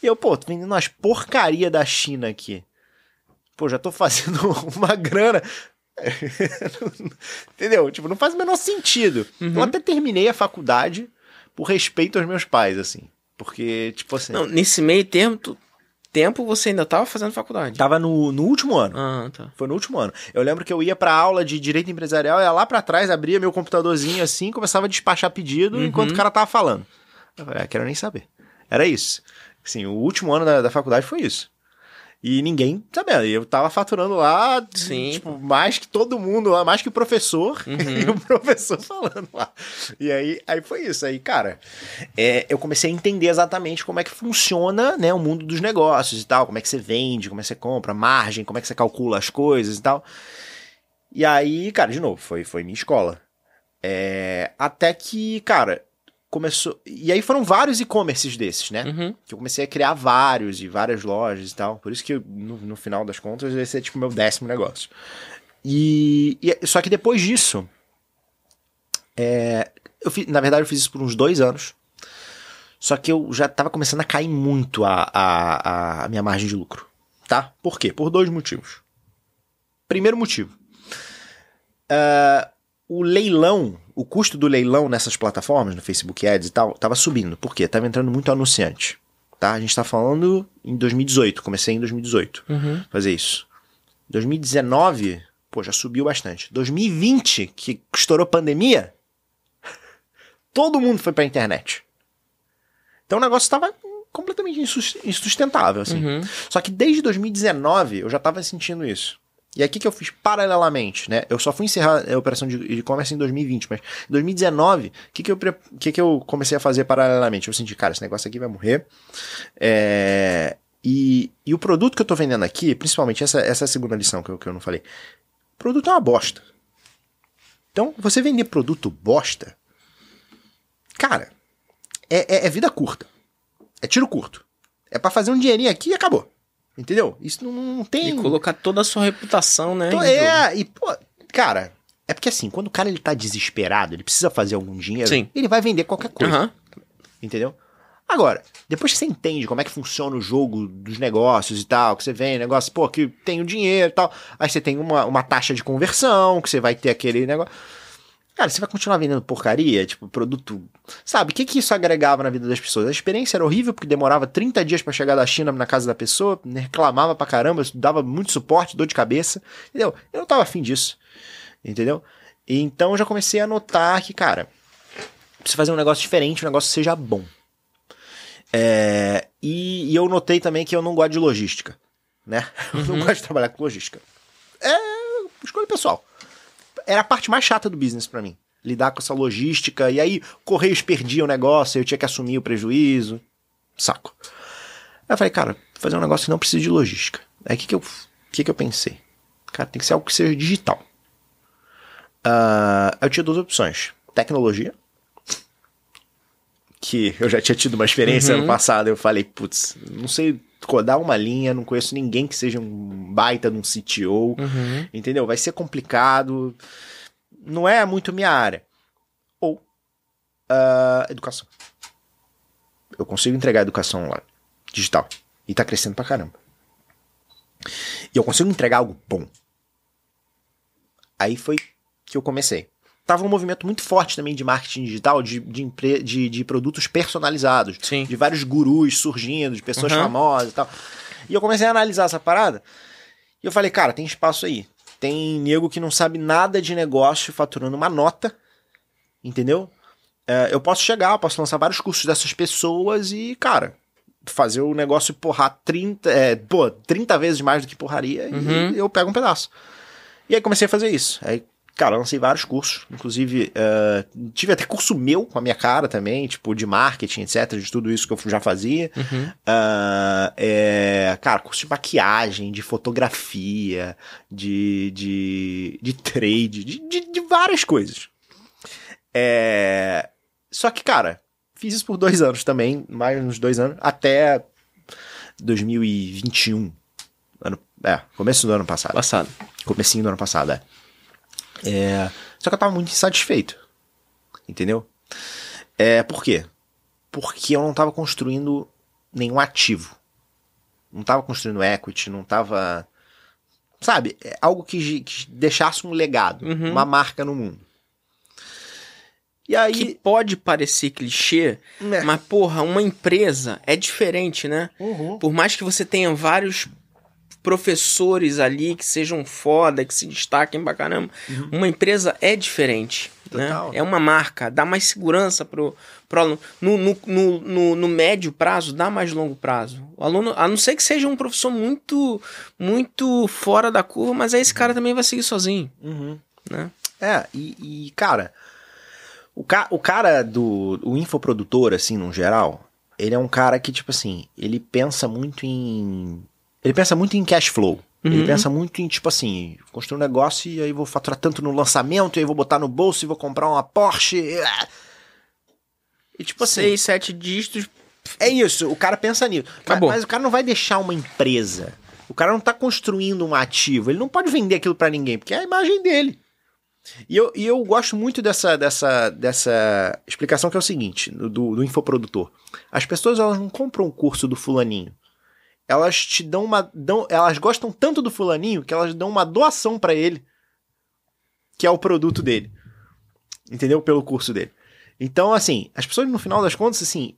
E eu, pô, tô vendendo umas porcaria da China aqui. Pô, já tô fazendo uma grana. Entendeu? Tipo, não faz o menor sentido. Eu até terminei a faculdade por respeito aos meus pais, assim. Porque, tipo assim, Não, nesse meio termo, tu- tempo você ainda tava fazendo faculdade. tava no, no último ano. Ah, tá. Foi no último ano. Eu lembro que eu ia pra aula de direito empresarial, ia lá pra trás, abria meu computadorzinho assim, começava a despachar pedido enquanto o cara tava falando. Eu falei, ah, quero nem saber. Era isso. Assim, o último ano da, da faculdade foi isso. E ninguém. E eu tava faturando lá, Sim. tipo, mais que todo mundo lá, mais que o professor, e o professor falando lá. E aí, aí foi isso. Aí, cara, é, eu comecei a entender exatamente como é que funciona né, o mundo dos negócios e tal, como é que você vende, como é que você compra, margem, como é que você calcula as coisas e tal. E aí, cara, de novo, foi, foi minha escola. É, até que, cara, começou. E aí foram vários e-commerces desses, né? Uhum. Que eu comecei a criar vários e várias lojas e tal. Por isso que, eu, no, no final das contas, esse é tipo meu décimo negócio. E, e- só que depois disso, é, eu fiz, na verdade, eu fiz isso por uns dois anos. Só que eu já tava começando a cair muito a, a, a minha margem de lucro. Tá? Por quê? Por dois motivos. Primeiro motivo. Ah, o leilão, o custo do leilão nessas plataformas, no Facebook Ads e tal, tava subindo. Por quê? Tava entrando muito anunciante. Tá? A gente tá falando em 2018. Comecei em 2018 Uhum. fazer isso. 2019, pô, já subiu bastante. 2020, que estourou pandemia, todo mundo foi pra internet. Então o negócio tava completamente insus- insustentável, assim. Uhum. Só que desde 2019 eu já tava sentindo isso. E o que, eu fiz paralelamente, né? Eu só fui encerrar a operação de e-commerce em 2020, mas em 2019, o que, que, eu, que, que eu comecei a fazer paralelamente? Eu senti, cara, esse negócio aqui vai morrer. É, e, e o produto que eu tô vendendo aqui, principalmente essa, essa é a segunda lição que eu, que eu não falei. O produto é uma bosta. Então, você vender produto bosta, cara, é, é- é vida curta. É tiro curto. É pra fazer um dinheirinho aqui e acabou. Entendeu? Isso não, não tem. E colocar toda a sua reputação, né? Então, é, e, pô, cara, é porque assim, quando o cara ele tá desesperado, ele precisa fazer algum dinheiro, Sim. ele vai vender qualquer coisa. Aham. Entendeu? Agora, depois que você entende como é que funciona o jogo dos negócios e tal, que você vem, negócio, pô, que tem o dinheiro e tal, aí você tem uma, uma taxa de conversão, que você vai ter aquele negócio. Cara, você vai continuar vendendo porcaria, tipo, produto. Sabe, o que, que isso agregava na vida das pessoas? A experiência era horrível porque demorava 30 dias para chegar da China na casa da pessoa, reclamava pra caramba, dava muito suporte, dor de cabeça. Entendeu? Eu não tava afim disso. Entendeu? Então eu já comecei a notar que, cara, precisa fazer um negócio diferente, um negócio que seja bom. É, e, e, eu notei também que eu não gosto de logística, né? Uhum. Eu não gosto de trabalhar com logística. É escolha pessoal era a parte mais chata do business para mim. Lidar com essa logística. E aí, Correios perdia o negócio, eu tinha que assumir o prejuízo. Saco. Aí eu falei, cara, fazer um negócio que não precisa de logística. Aí o que, que, eu, que, que eu pensei? Cara, tem que ser algo que seja digital. Uh, eu tinha duas opções: tecnologia, que eu já tinha tido uma experiência uhum. ano passado. Eu falei, putz, não sei codar uma linha, não conheço ninguém que seja um baita de um CTO, uhum. entendeu? Vai ser complicado, não é muito minha área. Ou uh, educação. Eu consigo entregar educação lá, digital, e tá crescendo pra caramba. E eu consigo entregar algo bom. Aí foi que eu comecei tava um movimento muito forte também de marketing digital, de, de, de, de produtos personalizados. Sim. De vários gurus surgindo, de pessoas uhum. famosas e tal. E eu comecei a analisar essa parada. E eu falei, cara, tem espaço aí. Tem nego que não sabe nada de negócio faturando uma nota. Entendeu? É, eu posso chegar, eu posso lançar vários cursos dessas pessoas e, cara, fazer o negócio porrar 30, é, pô, 30 vezes mais do que porraria uhum. e eu pego um pedaço. E aí comecei a fazer isso. Aí Cara, lancei vários cursos, inclusive uh, tive até curso meu com a minha cara também, tipo de marketing, etc, de tudo isso que eu já fazia. Uhum. Uh, é, cara, curso de maquiagem, de fotografia, de, de, de trade, de, de, de várias coisas. É, só que, cara, fiz isso por dois anos também, mais uns dois anos, até 2021. Ano, é, começo do ano passado. Passado. Comecinho do ano passado, é. É, só que eu tava muito insatisfeito. Entendeu? É, por quê? Porque eu não tava construindo nenhum ativo. Não tava construindo equity, não tava. Sabe? É algo que, que deixasse um legado, uhum. uma marca no mundo. E aí. Que pode parecer clichê, é. mas, porra, uma empresa é diferente, né? Uhum. Por mais que você tenha vários professores ali que sejam foda, que se destaquem pra caramba. Uhum. Uma empresa é diferente. Né? É uma marca, dá mais segurança pro, pro aluno. No, no, no, no, no médio prazo, dá mais longo prazo. O aluno, a não ser que seja um professor muito, muito fora da curva, mas aí esse cara também vai seguir sozinho. Uhum. Né? É, e, e cara, o, ca o cara do o infoprodutor, assim, no geral, ele é um cara que, tipo assim, ele pensa muito em ele pensa muito em cash flow. Uhum. Ele pensa muito em, tipo assim, construir um negócio e aí vou faturar tanto no lançamento, e aí vou botar no bolso e vou comprar uma Porsche. E tipo assim. Seis, sete dígitos. É isso, o cara pensa nisso. Mas, mas, o cara não vai deixar uma empresa. O cara não tá construindo um ativo. Ele não pode vender aquilo para ninguém, porque é a imagem dele. E eu, e eu gosto muito dessa, dessa, dessa explicação que é o seguinte, do, do infoprodutor. As pessoas elas não compram o curso do fulaninho elas te dão uma. Dão, elas gostam tanto do fulaninho que elas dão uma doação para ele, que é o produto dele. Entendeu? Pelo curso dele. Então, assim, as pessoas, no final das contas, assim,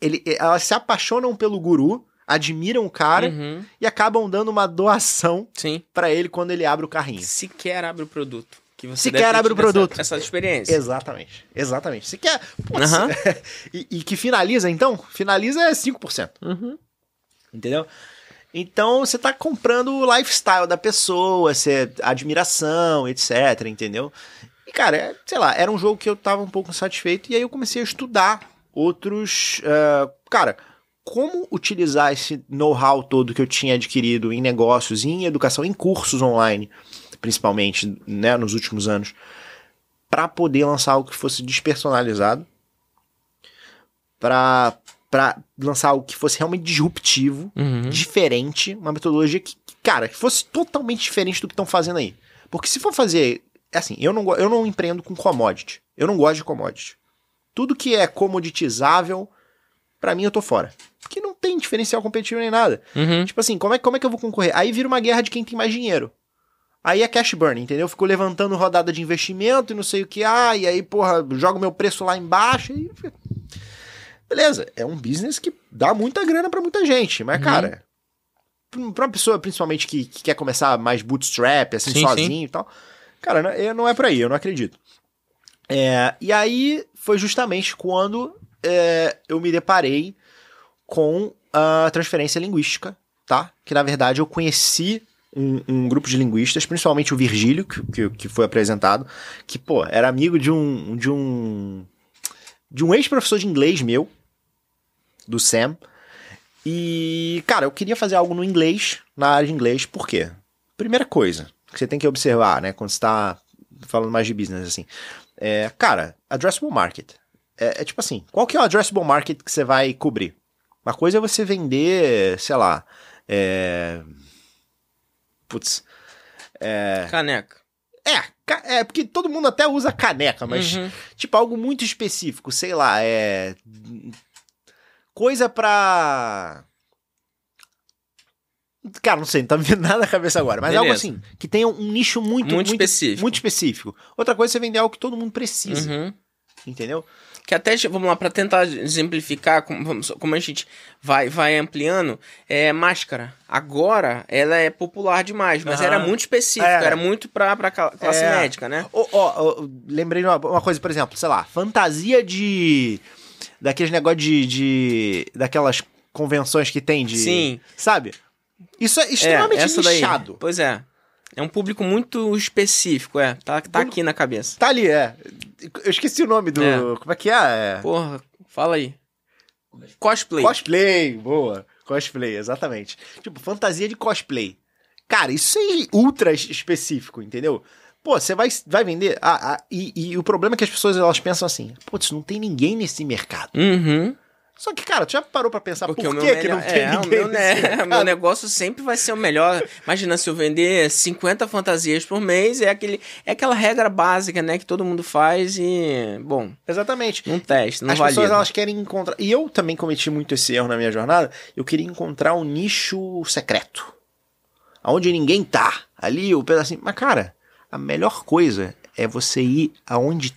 ele, elas se apaixonam pelo guru, admiram o cara uhum. e acabam dando uma doação para ele quando ele abre o carrinho. Sequer abre o produto. Que você Sequer abre o produto. Essa, essa experiência. Exatamente. Exatamente. Sequer. Uhum. e, e, que finaliza, então? Finaliza é 5%. Uhum. Entendeu? Então você tá comprando o lifestyle da pessoa, você, admiração, etc, entendeu? E cara, é, sei lá, era um jogo que eu tava um pouco insatisfeito e aí eu comecei a estudar outros. Uh, cara, como utilizar esse know-how todo que eu tinha adquirido em negócios, em educação, em cursos online, principalmente, né, nos últimos anos, para poder lançar algo que fosse despersonalizado, para para lançar algo que fosse realmente disruptivo, uhum. diferente, uma metodologia que, cara, que fosse totalmente diferente do que estão fazendo aí. Porque se for fazer, é assim, eu não, eu não empreendo com commodity. Eu não gosto de commodity. Tudo que é comoditizável, para mim eu tô fora. Porque não tem diferencial competitivo nem nada. Uhum. Tipo assim, como é, como é que eu vou concorrer? Aí vira uma guerra de quem tem mais dinheiro. Aí é cash burn, entendeu? Fico levantando rodada de investimento e não sei o que. Ah, e aí, porra, jogo meu preço lá embaixo e. Beleza, é um business que dá muita grana para muita gente, mas, uhum. cara, pra uma pessoa, principalmente, que, que, quer começar mais bootstrap, assim, sim, sozinho sim. e tal, cara, não, é, não é por aí, eu não acredito. É, e aí foi justamente quando é, eu me deparei com a transferência linguística, tá? Que na verdade eu conheci um, um, grupo de linguistas, principalmente o Virgílio, que, que, que, foi apresentado, que, pô, era amigo de um. de um. de um ex-professor de inglês meu, do Sam. E, cara, eu queria fazer algo no inglês, na área de inglês, por quê? Primeira coisa que você tem que observar, né, quando você tá falando mais de business, assim. É, cara, addressable market. É, é tipo assim, qual que é o addressable market que você vai cobrir? Uma coisa é você vender, sei lá, é, Putz. É... Caneca. É, é, porque todo mundo até usa caneca, mas uhum. tipo algo muito específico, sei lá, é coisa pra Cara, não sei, não tá me vindo nada na cabeça agora, mas Beleza. algo assim, que tenha um nicho muito, muito, muito específico. Muito específico. Outra coisa é você vender algo que todo mundo precisa. Uhum. Entendeu? que até, vamos lá, para tentar exemplificar como, como a gente vai, vai ampliando, é máscara. Agora, ela é popular demais, mas uhum. era muito específico, é. era muito pra, pra classe é. médica, né? Oh, oh, oh, lembrei uma, uma coisa, por exemplo, sei lá, fantasia de... daqueles negócios de, de... daquelas convenções que tem de... Sim. Sabe? Isso é extremamente é. Pois é. É um público muito específico, é. Tá, tá aqui na cabeça. Tá ali, é. Eu esqueci o nome do. É. Como é que é? é? Porra, fala aí. Cosplay. Cosplay, boa. Cosplay, exatamente. Tipo, fantasia de cosplay. Cara, isso é ultra específico, entendeu? Pô, você vai, vai vender. Ah, ah, e, e, o problema é que as pessoas elas pensam assim: putz, não tem ninguém nesse mercado. Uhum. Só que, cara, tu já parou pra pensar Porque por que, que não tem é, ninguém? O meu, meu negócio sempre vai ser o melhor. Imagina se eu vender 50 fantasias por mês, é, aquele, é aquela regra básica, né, que todo mundo faz e, bom... Exatamente. Um teste, não As valida. pessoas, elas querem encontrar... E eu também cometi muito esse erro na minha jornada. Eu queria encontrar um nicho secreto. Aonde ninguém tá. Ali, o pedacinho... Mas, cara, a melhor coisa é você ir aonde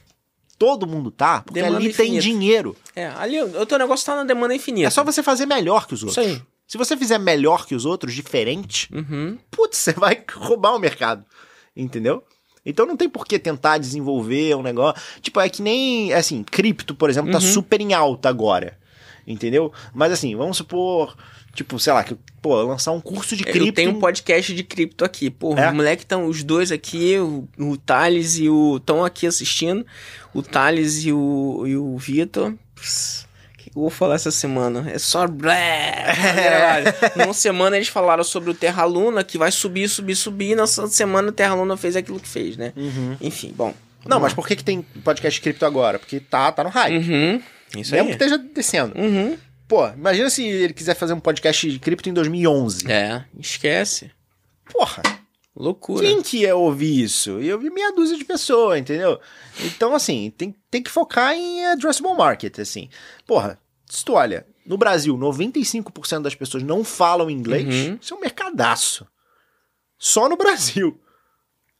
todo mundo tá, porque demanda ali infinita. tem dinheiro. É, ali o teu negócio tá na demanda infinita. É só você fazer melhor que os outros. Isso aí. Se você fizer melhor que os outros, diferente, uhum. putz, você vai roubar o mercado. Entendeu? Então não tem por que tentar desenvolver um negócio. Tipo, é que nem, assim, cripto, por exemplo, tá uhum. super em alta agora. Entendeu? Mas assim, vamos supor Tipo, sei lá, que, pô, lançar um curso de cripto. Eu tenho um podcast de cripto aqui. Pô, é? os moleques estão, os dois aqui, o, o Thales e o. estão aqui assistindo. O Thales e o, e o Vitor. O que eu vou falar essa semana? É só. É. Numa semana eles falaram sobre o Terra Luna, que vai subir, subir, subir. Na semana o Terra Luna fez aquilo que fez, né? Uhum. Enfim, bom. Não, mas por que, que tem podcast cripto agora? Porque tá, tá no hype. Uhum. Isso Mesmo aí. que esteja descendo. Uhum. Pô, imagina se ele quiser fazer um podcast de cripto em 2011. É, esquece. Porra. Loucura. Quem que ia ouvir isso? E eu vi meia dúzia de pessoas, entendeu? Então, assim, tem, tem que focar em addressable market, assim. Porra, se tu olha, no Brasil, 95% das pessoas não falam inglês, uhum. isso é um mercadaço. Só no Brasil.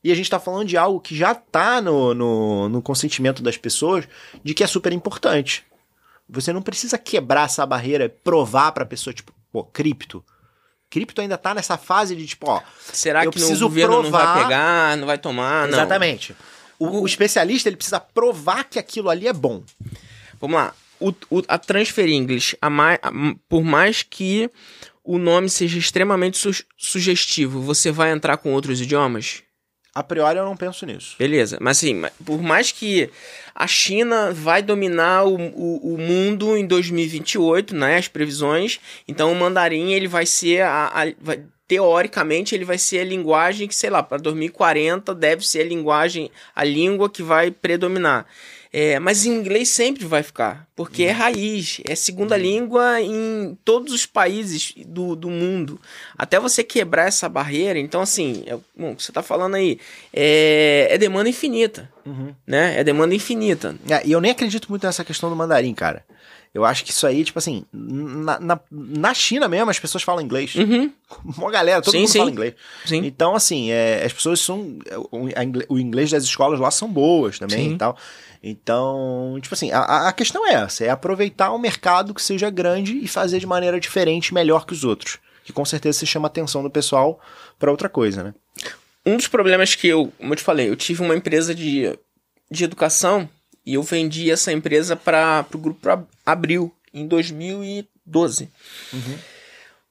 E a gente tá falando de algo que já tá no, no, no consentimento das pessoas de que é super importante. Você não precisa quebrar essa barreira, provar pra pessoa, tipo, pô, cripto. Cripto ainda tá nessa fase de, tipo, ó. Será que o governo provar... não vai pegar, não vai tomar? Não. Exatamente. O, o, especialista, ele precisa provar que aquilo ali é bom. Vamos lá. O, o, a Transfer English, a mais, a, por mais que o nome seja extremamente su sugestivo, você vai entrar com outros idiomas? A priori eu não penso nisso. Beleza, mas assim, por mais que a China vai dominar o, o, o mundo em 2028, né, as previsões, então o mandarim ele vai ser a, a vai, teoricamente ele vai ser a linguagem que, sei lá, para 2040 deve ser a linguagem, a língua que vai predominar. É, mas em inglês sempre vai ficar, porque é raiz, é segunda língua em todos os países do, do mundo. Até você quebrar essa barreira, então assim, é, bom, o que você está falando aí é, é demanda infinita, uhum. né? É demanda infinita. É, e eu nem acredito muito nessa questão do mandarim, cara. Eu acho que isso aí, tipo assim, na, na, na China mesmo as pessoas falam inglês. Uhum. Uma galera, todo Sim, mundo sim. fala inglês. Sim. Então, assim, é, as pessoas são. O, ingle- o inglês das escolas lá são boas também Sim. e tal. Então, tipo assim, a, a questão é essa: é aproveitar um mercado que seja grande e fazer de maneira diferente, melhor que os outros. Que com certeza você chama a atenção do pessoal pra outra coisa, né? Um dos problemas que eu, como eu te falei, eu tive uma empresa de, de educação e eu vendi essa empresa para o grupo Ab- Abril em 2012.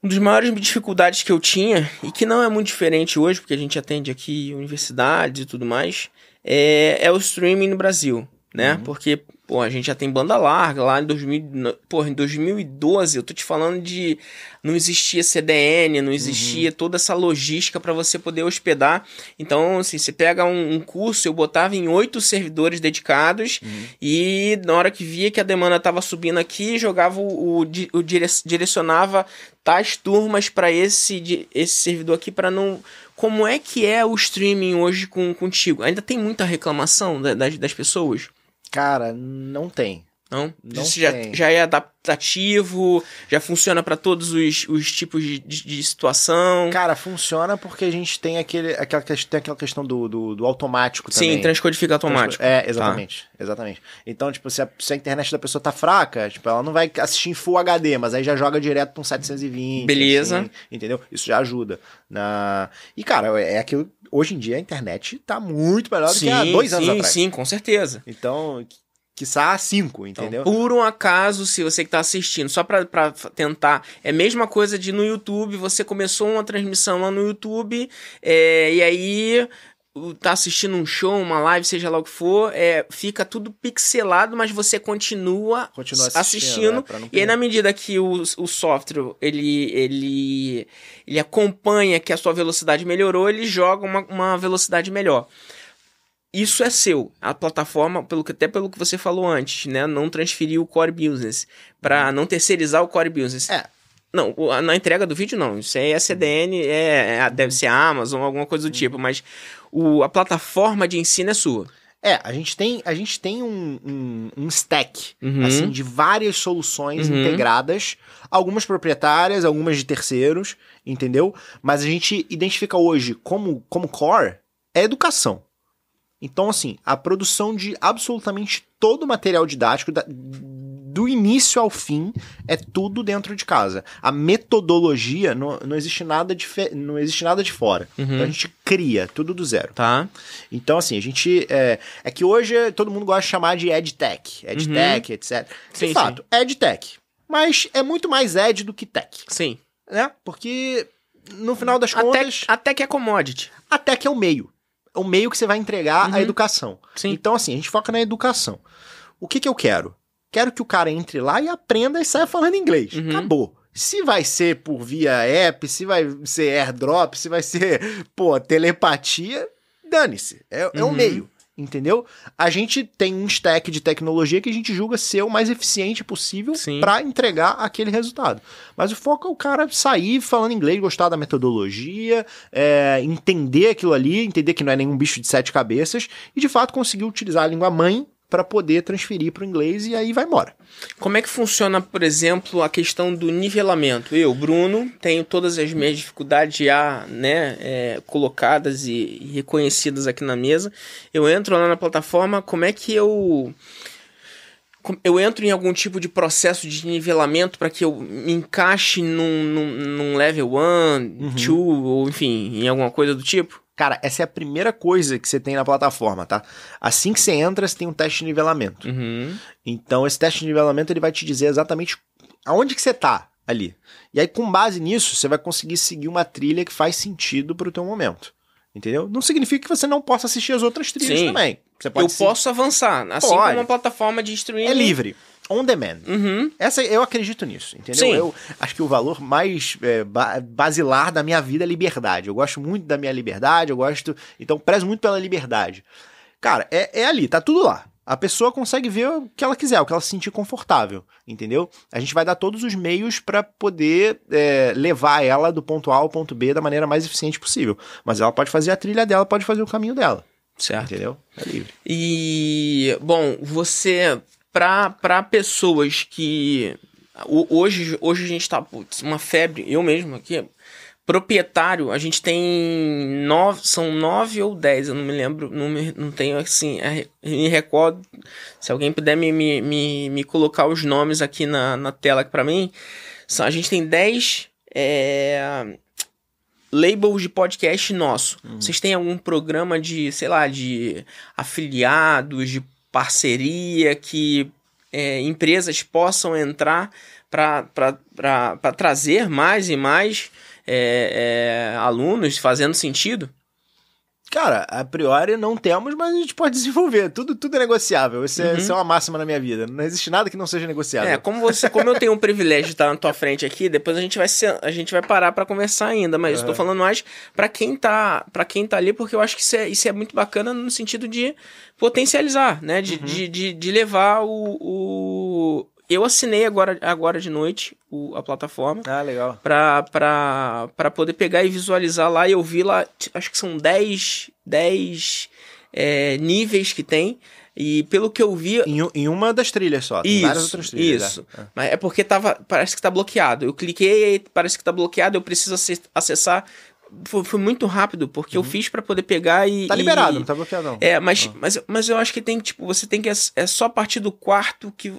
Uma das maiores dificuldades que eu tinha, e que não é muito diferente hoje, porque a gente atende aqui universidades e tudo mais, é, é o streaming no Brasil, né? Porque, pô, a gente já tem banda larga lá em 2000, no- porra, em 2012, eu tô te falando de não existia CDN, não existia toda essa logística para você poder hospedar. Então, assim, você pega um, um curso, eu botava em oito servidores dedicados e na hora que via que a demanda estava subindo aqui, jogava o, o, o dire- direcionava tais turmas para esse, esse servidor aqui para não como é que é o streaming hoje com, contigo? Ainda tem muita reclamação da- das, das pessoas? Cara, não tem. Não? Não Isso já, já é adaptativo, já funciona para todos os, os tipos de, de, de situação. Cara, funciona porque a gente tem aquele, aquela, tem aquela questão do, do, do automático também. Sim, transcodifica automático. Tá. É, exatamente. Exatamente. Então, tipo, se a, se a internet da pessoa tá fraca, tipo, ela não vai assistir em Full HD, mas aí já joga direto pra um 720. Beleza. assim, entendeu? Isso já ajuda. Na... E, cara, é aquilo. Hoje em dia a internet tá muito melhor do sim, que há dois anos sim, atrás. sim, com certeza. Então, quiçá há cinco, Então, entendeu? por um acaso, se você que tá assistindo, só pra tentar, é a mesma coisa de no YouTube, você começou uma transmissão lá no YouTube, é, e aí tá assistindo um show, uma live, seja lá o que for, é, fica tudo pixelado, mas você continua, Continua assistindo. assistindo, né, e aí, na medida que o, o software ele, ele, ele acompanha que a sua velocidade melhorou, ele joga uma, uma velocidade melhor. Isso é seu. A plataforma, pelo que, até pelo que você falou antes, né? Não transferir o core business. Pra não terceirizar o core business. É. Não, na entrega do vídeo não. Isso aí é CDN, é, é- deve ser a Amazon, alguma coisa do tipo. Mas o, a plataforma de ensino é sua. É, a gente tem, a gente tem um, um, um stack, Uhum. assim, de várias soluções Uhum. integradas, algumas proprietárias, algumas de terceiros, entendeu? Mas a gente identifica hoje como, como core é educação. Então, assim, a produção de absolutamente todo o material didático, da- do início ao fim, é tudo dentro de casa. A metodologia, não, não, existe, nada de fe- não existe nada de fora. Uhum. Então a gente cria tudo do zero. Tá? Então, assim, a gente. É, é que hoje todo mundo gosta de chamar de EdTech, EdTech, etc. De Sim, fato, EdTech. Mas é muito mais Ed do que Tech, Sim. né? Porque no final das contas, até que é commodity. a Tech é o meio. É o meio que você vai entregar Uhum. a educação. Sim. Então, assim, a gente foca na educação. O que, que eu quero? Quero que o cara entre lá e aprenda e saia falando inglês. Uhum. Acabou. Se vai ser por via app, se vai ser airdrop, se vai ser, pô, telepatia, dane-se. É, é o Uhum. meio. Entendeu? A gente tem um stack de tecnologia que a gente julga ser o mais eficiente possível para entregar aquele resultado. Mas o foco é o cara sair falando inglês, gostar da metodologia, é, entender aquilo ali, entender que não é nenhum bicho de sete cabeças e de fato conseguir utilizar a língua mãe para poder transferir para o inglês e aí vai embora. Como é que funciona, por exemplo, a questão do nivelamento? Eu, Bruno, tenho todas as minhas dificuldades já né, é, colocadas e, e reconhecidas aqui na mesa. Eu entro lá na plataforma, como é que eu. Eu entro em algum tipo de processo de nivelamento para que eu me encaixe num, num, num level 1, 2, ou enfim, em alguma coisa do tipo? Cara, essa é a primeira coisa que você tem na plataforma, tá? Assim que você entra, você tem um teste de nivelamento. Uhum. Então, esse teste de nivelamento ele vai te dizer exatamente aonde que você tá ali. E aí, com base nisso, você vai conseguir seguir uma trilha que faz sentido pro teu momento. Entendeu? Não significa que você não possa assistir as outras trilhas Sim. também. Você pode Eu se- posso avançar, assim Pode. como uma plataforma de streaming. É livre. On demand. Uhum. Essa, eu acredito nisso, entendeu? Sim. Eu acho que o valor mais é, ba- basilar da minha vida é liberdade. Eu gosto muito da minha liberdade, eu gosto. Então, prezo muito pela liberdade. Cara, é, é ali, tá tudo lá. A pessoa consegue ver o que ela quiser, o que ela se sentir confortável, entendeu? A gente vai dar todos os meios para poder é, levar ela do ponto A ao ponto B da maneira mais eficiente possível. Mas ela pode fazer a trilha dela, pode fazer o caminho dela, Certo. entendeu? É livre. E, bom, você para pessoas que. Hoje, hoje a gente tá. Putz, uma febre, eu mesmo aqui. Proprietário, a gente tem nove, são nove ou dez, eu não me lembro, não, me, não tenho assim, é, me recordo. Se alguém puder me, me, me, me colocar os nomes aqui na, na tela para mim, a gente tem dez é, labels de podcast nosso. Uhum. Vocês têm algum programa de, sei lá, de afiliados, de parceria que é, empresas possam entrar para trazer mais e mais é, é, alunos fazendo sentido? Cara, a priori não temos, mas a gente pode desenvolver. Tudo, tudo é negociável. Isso, é, uhum. isso é uma máxima na minha vida. Não existe nada que não seja negociável. É, como você, como eu tenho o privilégio de estar na tua frente aqui, depois a gente vai ser, a gente vai parar para conversar ainda, mas uhum. estou falando mais para quem tá, para quem tá ali, porque eu acho que isso é, isso é muito bacana no sentido de potencializar, né, de, uhum. de, de, de, levar o, o eu assinei agora, agora de noite o, a plataforma. Ah, legal. Pra, pra, pra poder pegar e visualizar lá. E eu vi lá, acho que são 10, 10 é, níveis que tem. E pelo que eu vi. Em, em uma das trilhas só. Tem isso, várias outras trilhas. Isso. É. Mas é porque tava. Parece que tá bloqueado. Eu cliquei parece que tá bloqueado. Eu preciso acessar. Foi, foi muito rápido, porque uhum. eu fiz para poder pegar e. Tá liberado, e... não tá bloqueado, não. É, mas, ah. mas, mas eu acho que tem, tipo, você tem que. É só a partir do quarto que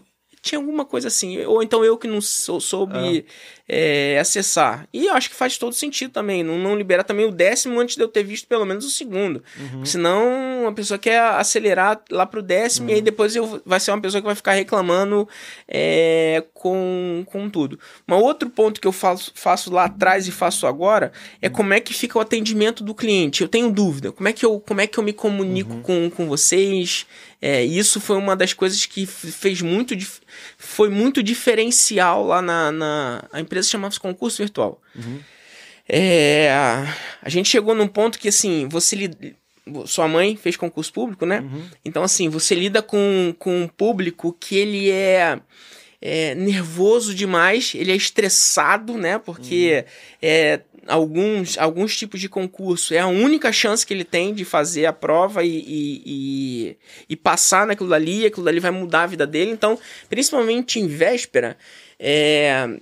tinha alguma coisa assim. Ou então eu que não sou, soube é, acessar. E eu acho que faz todo sentido também. Não, não liberar também o décimo antes de eu ter visto pelo menos o segundo. Uhum. Senão a pessoa quer acelerar lá pro décimo uhum. e aí uhum. depois eu, vai ser uma pessoa que vai ficar reclamando é, com, com tudo. Um outro ponto que eu faço, faço lá atrás e faço agora é como é que fica o atendimento do cliente. Eu tenho dúvida. Como é que eu, como é que eu me comunico uhum. com, com vocês? É, isso foi uma das coisas que fez muito foi muito diferencial lá na, na a empresa chamava-se concurso virtual. Uhum. É, a gente chegou num ponto que assim você lida, sua mãe fez concurso público, né? Uhum. Então assim você lida com, com um público que ele é é, nervoso demais, ele é estressado, né? Porque uhum. é, alguns, alguns tipos de concurso é a única chance que ele tem de fazer a prova e, e, e, e passar naquilo dali, aquilo dali vai mudar a vida dele. Então, principalmente em véspera, é,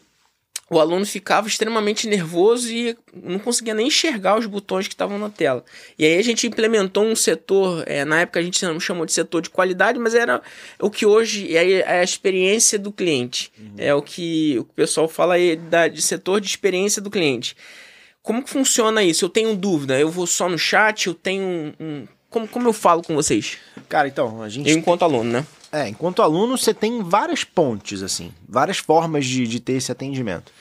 o aluno ficava extremamente nervoso e não conseguia nem enxergar os botões que estavam na tela. E aí a gente implementou um setor, é, na época a gente não chamou de setor de qualidade, mas era o que hoje é, a experiência do cliente. Uhum. É o que o pessoal fala aí da, de setor de experiência do cliente. Como que funciona isso? Eu tenho dúvida, eu vou só no chat, eu tenho um... um... Como, como eu falo com vocês? Cara, então, a gente... Eu enquanto aluno, né? É, enquanto aluno você tem várias pontes, assim, várias formas de, de ter esse atendimento.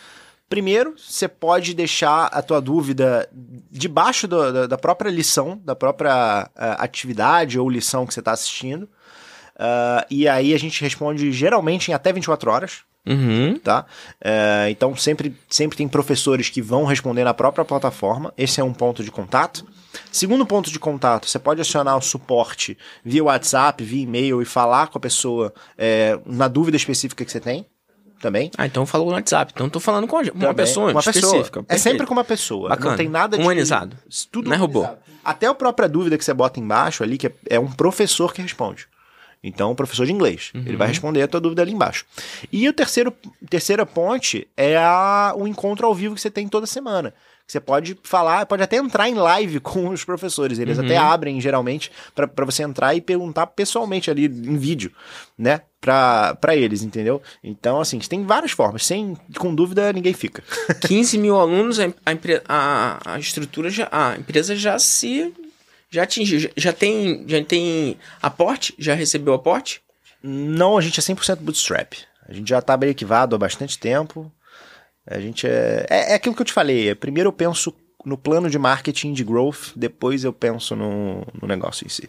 Primeiro, você pode deixar a tua dúvida debaixo do, da, da, própria lição, da própria uh, atividade ou lição que você está assistindo. Uh, e aí a gente responde geralmente em até 24 horas. Uhum. Tá? Uh, então sempre, sempre tem professores que vão responder na própria plataforma. Esse é um ponto de contato. Segundo ponto de contato, você pode acionar o suporte via WhatsApp, via e-mail e falar com a pessoa é, na dúvida específica que você tem também. Ah, então falou no WhatsApp. Então tô falando com uma pessoa uma específica. Pessoa. É sempre com uma pessoa. Bacana. Não tem nada de... Humanizado. Tudo Não é robô. Até a própria dúvida que você bota embaixo ali, que é, é um professor que responde. Então, professor de inglês. Uhum. Ele vai responder a tua dúvida ali embaixo. E o terceiro, terceira ponte é a, o encontro ao vivo que você tem toda semana. Você pode falar, pode até entrar em live com os professores. Eles uhum. até abrem, geralmente, para você entrar e perguntar pessoalmente ali em vídeo, né? para eles, entendeu? Então, assim, tem várias formas. Sem, com dúvida, ninguém fica. 15 mil alunos, a, a, a estrutura já. A empresa já se. Já atingiu. Já, já tem, já tem aporte? Já recebeu aporte? Não, a gente é 100% bootstrap. A gente já está bem equivado há bastante tempo. A gente é, é. É aquilo que eu te falei. Primeiro eu penso no plano de marketing de growth, depois eu penso no, no negócio em si.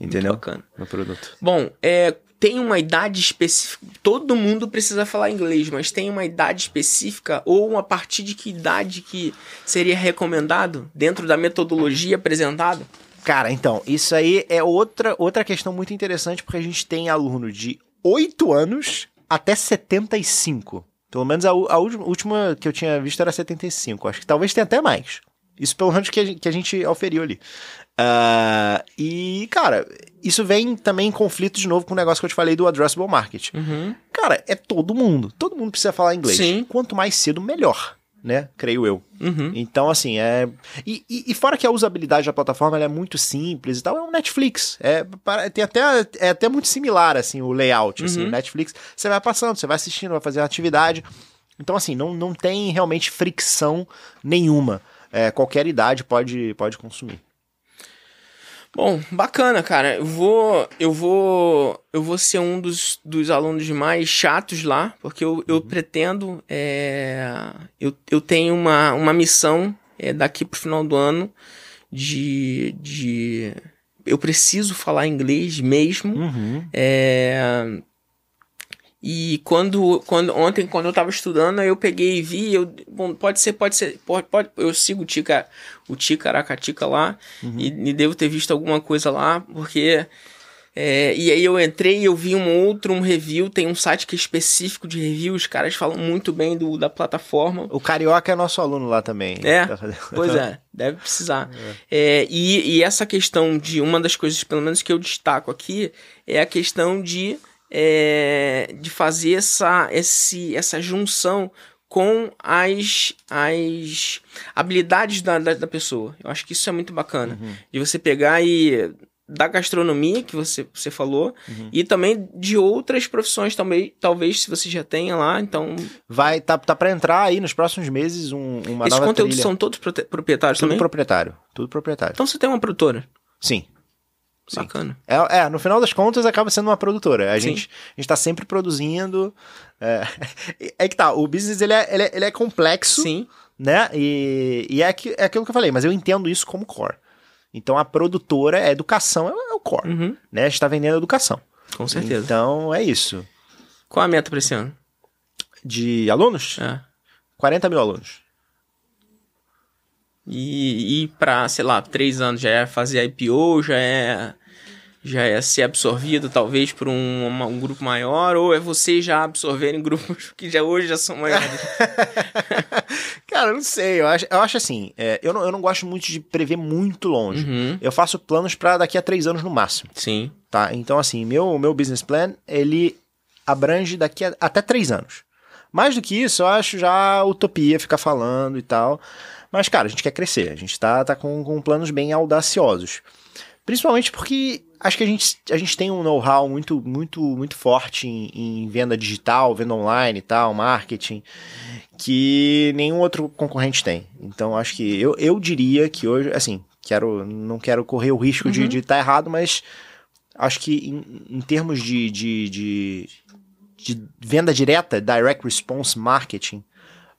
Entendeu? Muito bacana. No produto. Bom, é, tem uma idade específica. Todo mundo precisa falar inglês, mas tem uma idade específica ou a partir de que idade que seria recomendado dentro da metodologia apresentada? Cara, então, isso aí é outra, outra questão muito interessante, porque a gente tem aluno de 8 anos até 75. Pelo menos a, a última que eu tinha visto era 75. Acho que talvez tenha até mais. Isso pelo menos que a gente, que a gente oferiu ali. Uh, e, cara, isso vem também em conflito de novo com o negócio que eu te falei do addressable market. Uhum. Cara, é todo mundo. Todo mundo precisa falar inglês. Sim. Quanto mais cedo, melhor. Né? Creio eu. Uhum. Então, assim, é. E, e, e fora que a usabilidade da plataforma é muito simples e tal, é um Netflix. É, para- tem até, é até muito similar, assim, o layout. Assim, Uhum. o Netflix, você vai passando, você vai assistindo, vai fazer atividade. Então, assim, não, não tem realmente fricção nenhuma. É, qualquer idade pode, pode consumir. Bom, bacana, cara. Eu vou, eu vou, eu vou ser um dos, dos alunos mais chatos lá, porque eu, eu pretendo, é, eu, eu tenho uma, uma missão é, daqui pro final do ano de, de, eu preciso falar inglês mesmo. Uhum. É, E quando, quando ontem, quando eu tava estudando, eu peguei e vi, eu, bom, pode ser, pode ser, pode, pode, eu sigo o Tica, o Ticaracatica lá e, e devo ter visto alguma coisa lá, porque é, e aí eu entrei e eu vi um outro, um review, tem um site que é específico de review, os caras falam muito bem do, da plataforma. O Carioca é nosso aluno lá também. É? Tá Pois é, deve precisar. É, e, e essa questão de uma das coisas, pelo menos que eu destaco aqui, é a questão de, é, de fazer essa, esse, essa junção com as, as habilidades da, da, da pessoa. Eu acho que isso é muito bacana. De você pegar e. Da gastronomia que você, você falou, e também de outras profissões também, talvez se você já tenha lá, então. Vai, tá, tá pra entrar aí nos próximos meses um, uma Esses nova conteúdos trilha. são todos proprietários Tudo também? proprietário. Tudo proprietário. Então você tem uma produtora. Sim. Sim. Bacana. É, é, no final das contas acaba sendo uma produtora. A Sim. gente, a gente tá sempre produzindo. É, é que tá, o business ele é, ele é, ele é complexo, Sim. né? E, e é, que, é aquilo que eu falei, mas eu entendo isso como core. Então a produtora, a educação é, é o core, Uhum. né? A gente tá vendendo educação. Com certeza. Então é isso. Qual a meta pra esse ano? De alunos? É. 40 mil alunos. E, e pra, sei lá, três anos já é fazer IPO, já é. Já é ser absorvido, talvez, por um, uma- um grupo maior, ou é vocês já absorverem grupos que já hoje já são maiores. Cara, eu não sei. Eu acho, eu acho assim, é, eu, não, eu não gosto muito de prever muito longe. Uhum. Eu faço planos pra daqui a três anos no máximo. Sim. tá? Então, assim, meu, meu business plan, ele abrange daqui a, até três anos. Mais do que isso, eu acho já utopia ficar falando e tal. Mas, cara, a gente quer crescer. A gente tá, tá com, com planos bem audaciosos. Principalmente porque acho que a gente, a gente tem um know-how muito, muito, muito forte em, em venda digital, venda online e tal, marketing, que nenhum outro concorrente tem. Então, acho que eu, eu diria que hoje, assim, quero, não quero correr o risco de estar errado, mas acho que em, em termos de, de, de, de venda direta, direct response marketing,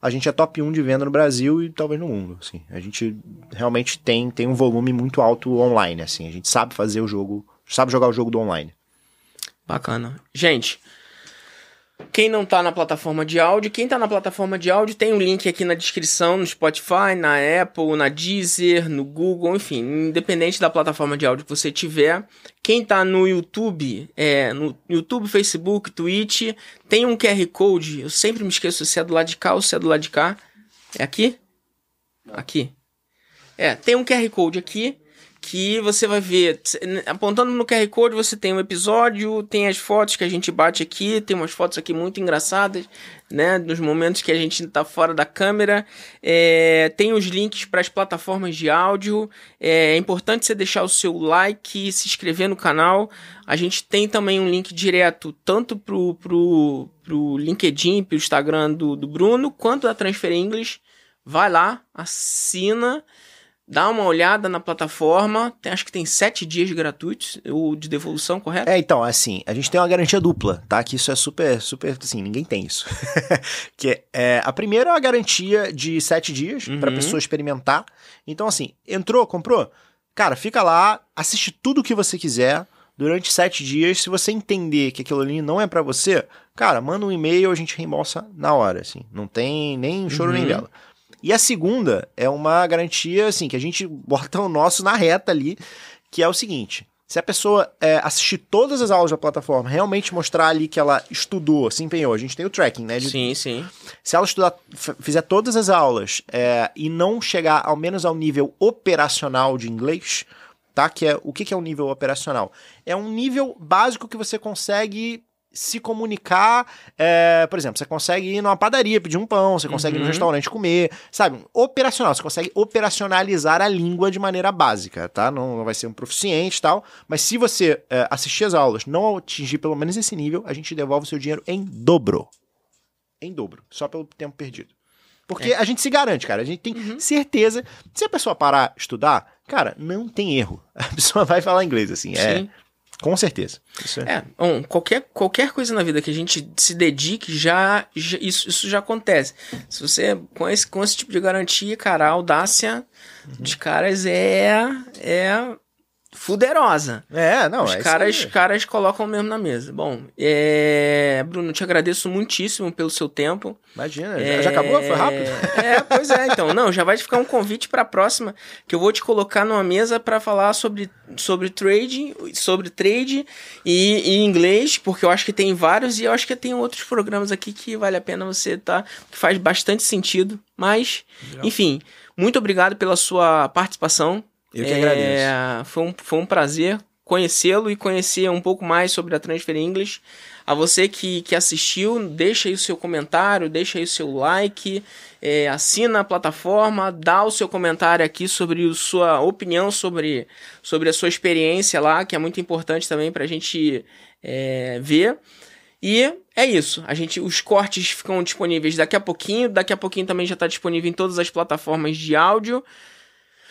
a gente é top 1 de venda no Brasil e talvez no mundo. Assim. A gente realmente tem, tem um volume muito alto online. Assim. A gente sabe fazer o jogo, sabe jogar o jogo do online. Bacana. Gente, quem não tá na plataforma de áudio, quem tá na plataforma de áudio tem um link aqui na descrição, no Spotify, na Apple, na Deezer, no Google, enfim, independente da plataforma de áudio que você tiver. Quem tá no YouTube, é, no YouTube, Facebook, Twitch, tem um QR Code, eu sempre me esqueço se é do lado de cá ou se é do lado de cá. É aqui? Aqui. É, tem um QR Code aqui que você vai ver, apontando no QR Code, você tem um episódio, tem as fotos que a gente bate aqui, tem umas fotos aqui muito engraçadas, né, nos momentos que a gente tá fora da câmera, é, tem os links para as plataformas de áudio, é, é importante você deixar o seu like se inscrever no canal, a gente tem também um link direto, tanto pro, pro, pro LinkedIn, pro Instagram do, do Bruno, quanto da Transfer English, vai lá, assina, Dá uma olhada na plataforma, tem- acho que tem sete dias gratuitos, o de devolução, correto? É, então, assim, a gente tem uma garantia dupla, tá? Que isso é super, super, assim, ninguém tem isso. que é, a primeira é uma garantia de sete dias Uhum. pra pessoa experimentar. Então, assim, entrou, comprou? Cara, fica lá, assiste tudo o que você quiser durante sete dias. Se você entender que aquilo ali não é pra você, cara, manda um e-mail, a gente reembolsa na hora, assim. Não tem nem choro nem Uhum. vela. E a segunda é uma garantia, assim, que a gente bota o nosso na reta ali, que é o seguinte: Se a pessoa é, assistir todas as aulas da plataforma, realmente mostrar ali que ela estudou, se empenhou, a gente tem o tracking, né? De, sim, sim. Se ela estudar, fizer todas as aulas é, e não chegar ao menos ao nível operacional de inglês, tá? Que é o que, que é o nível operacional? É um nível básico que você consegue se comunicar. É, por exemplo, você consegue ir numa padaria pedir um pão, você consegue uhum. ir no restaurante comer, sabe? Operacional, você consegue operacionalizar a língua de maneira básica, tá? Não, não vai ser um proficiente e tal, mas se você é, assistir as aulas, não atingir pelo menos esse nível, a gente devolve o seu dinheiro em dobro. Em dobro, só pelo tempo perdido. Porque é. a gente se garante, cara. A gente tem uhum. certeza. Se a pessoa parar estudar, cara, não tem erro. A pessoa vai falar inglês, assim. É Sim. É, com certeza. É. é bom, qualquer, qualquer coisa na vida que a gente se dedique, já, já isso, isso já acontece. Se você, com esse, com esse tipo de garantia, cara, a audácia uhum. de caras é, é fuderosa. É, não, Os é caras, caras colocam mesmo na mesa. Bom, é... Bruno, te agradeço muitíssimo pelo seu tempo. Imagina, é... já acabou? Foi rápido? É, pois é, então. Não, já vai ficar um convite para a próxima, que eu vou te colocar numa mesa para falar sobre, sobre trading, sobre trade e, e, inglês, porque eu acho que tem vários e eu acho que tem outros programas aqui que vale a pena você tá, que faz bastante sentido. Mas, Legal. enfim, muito obrigado pela sua participação. Eu que agradeço. É, foi, um, foi um prazer conhecê-lo e conhecer um pouco mais sobre a Transfer English. A você que, que assistiu, deixa aí o seu comentário, deixa aí o seu like, é, assina a plataforma, dá o seu comentário aqui sobre a sua opinião sobre, sobre a sua experiência lá, que é muito importante também para a gente é, ver. E é isso. A gente, os cortes ficam disponíveis daqui a pouquinho. Daqui a pouquinho também já está disponível em todas as plataformas de áudio.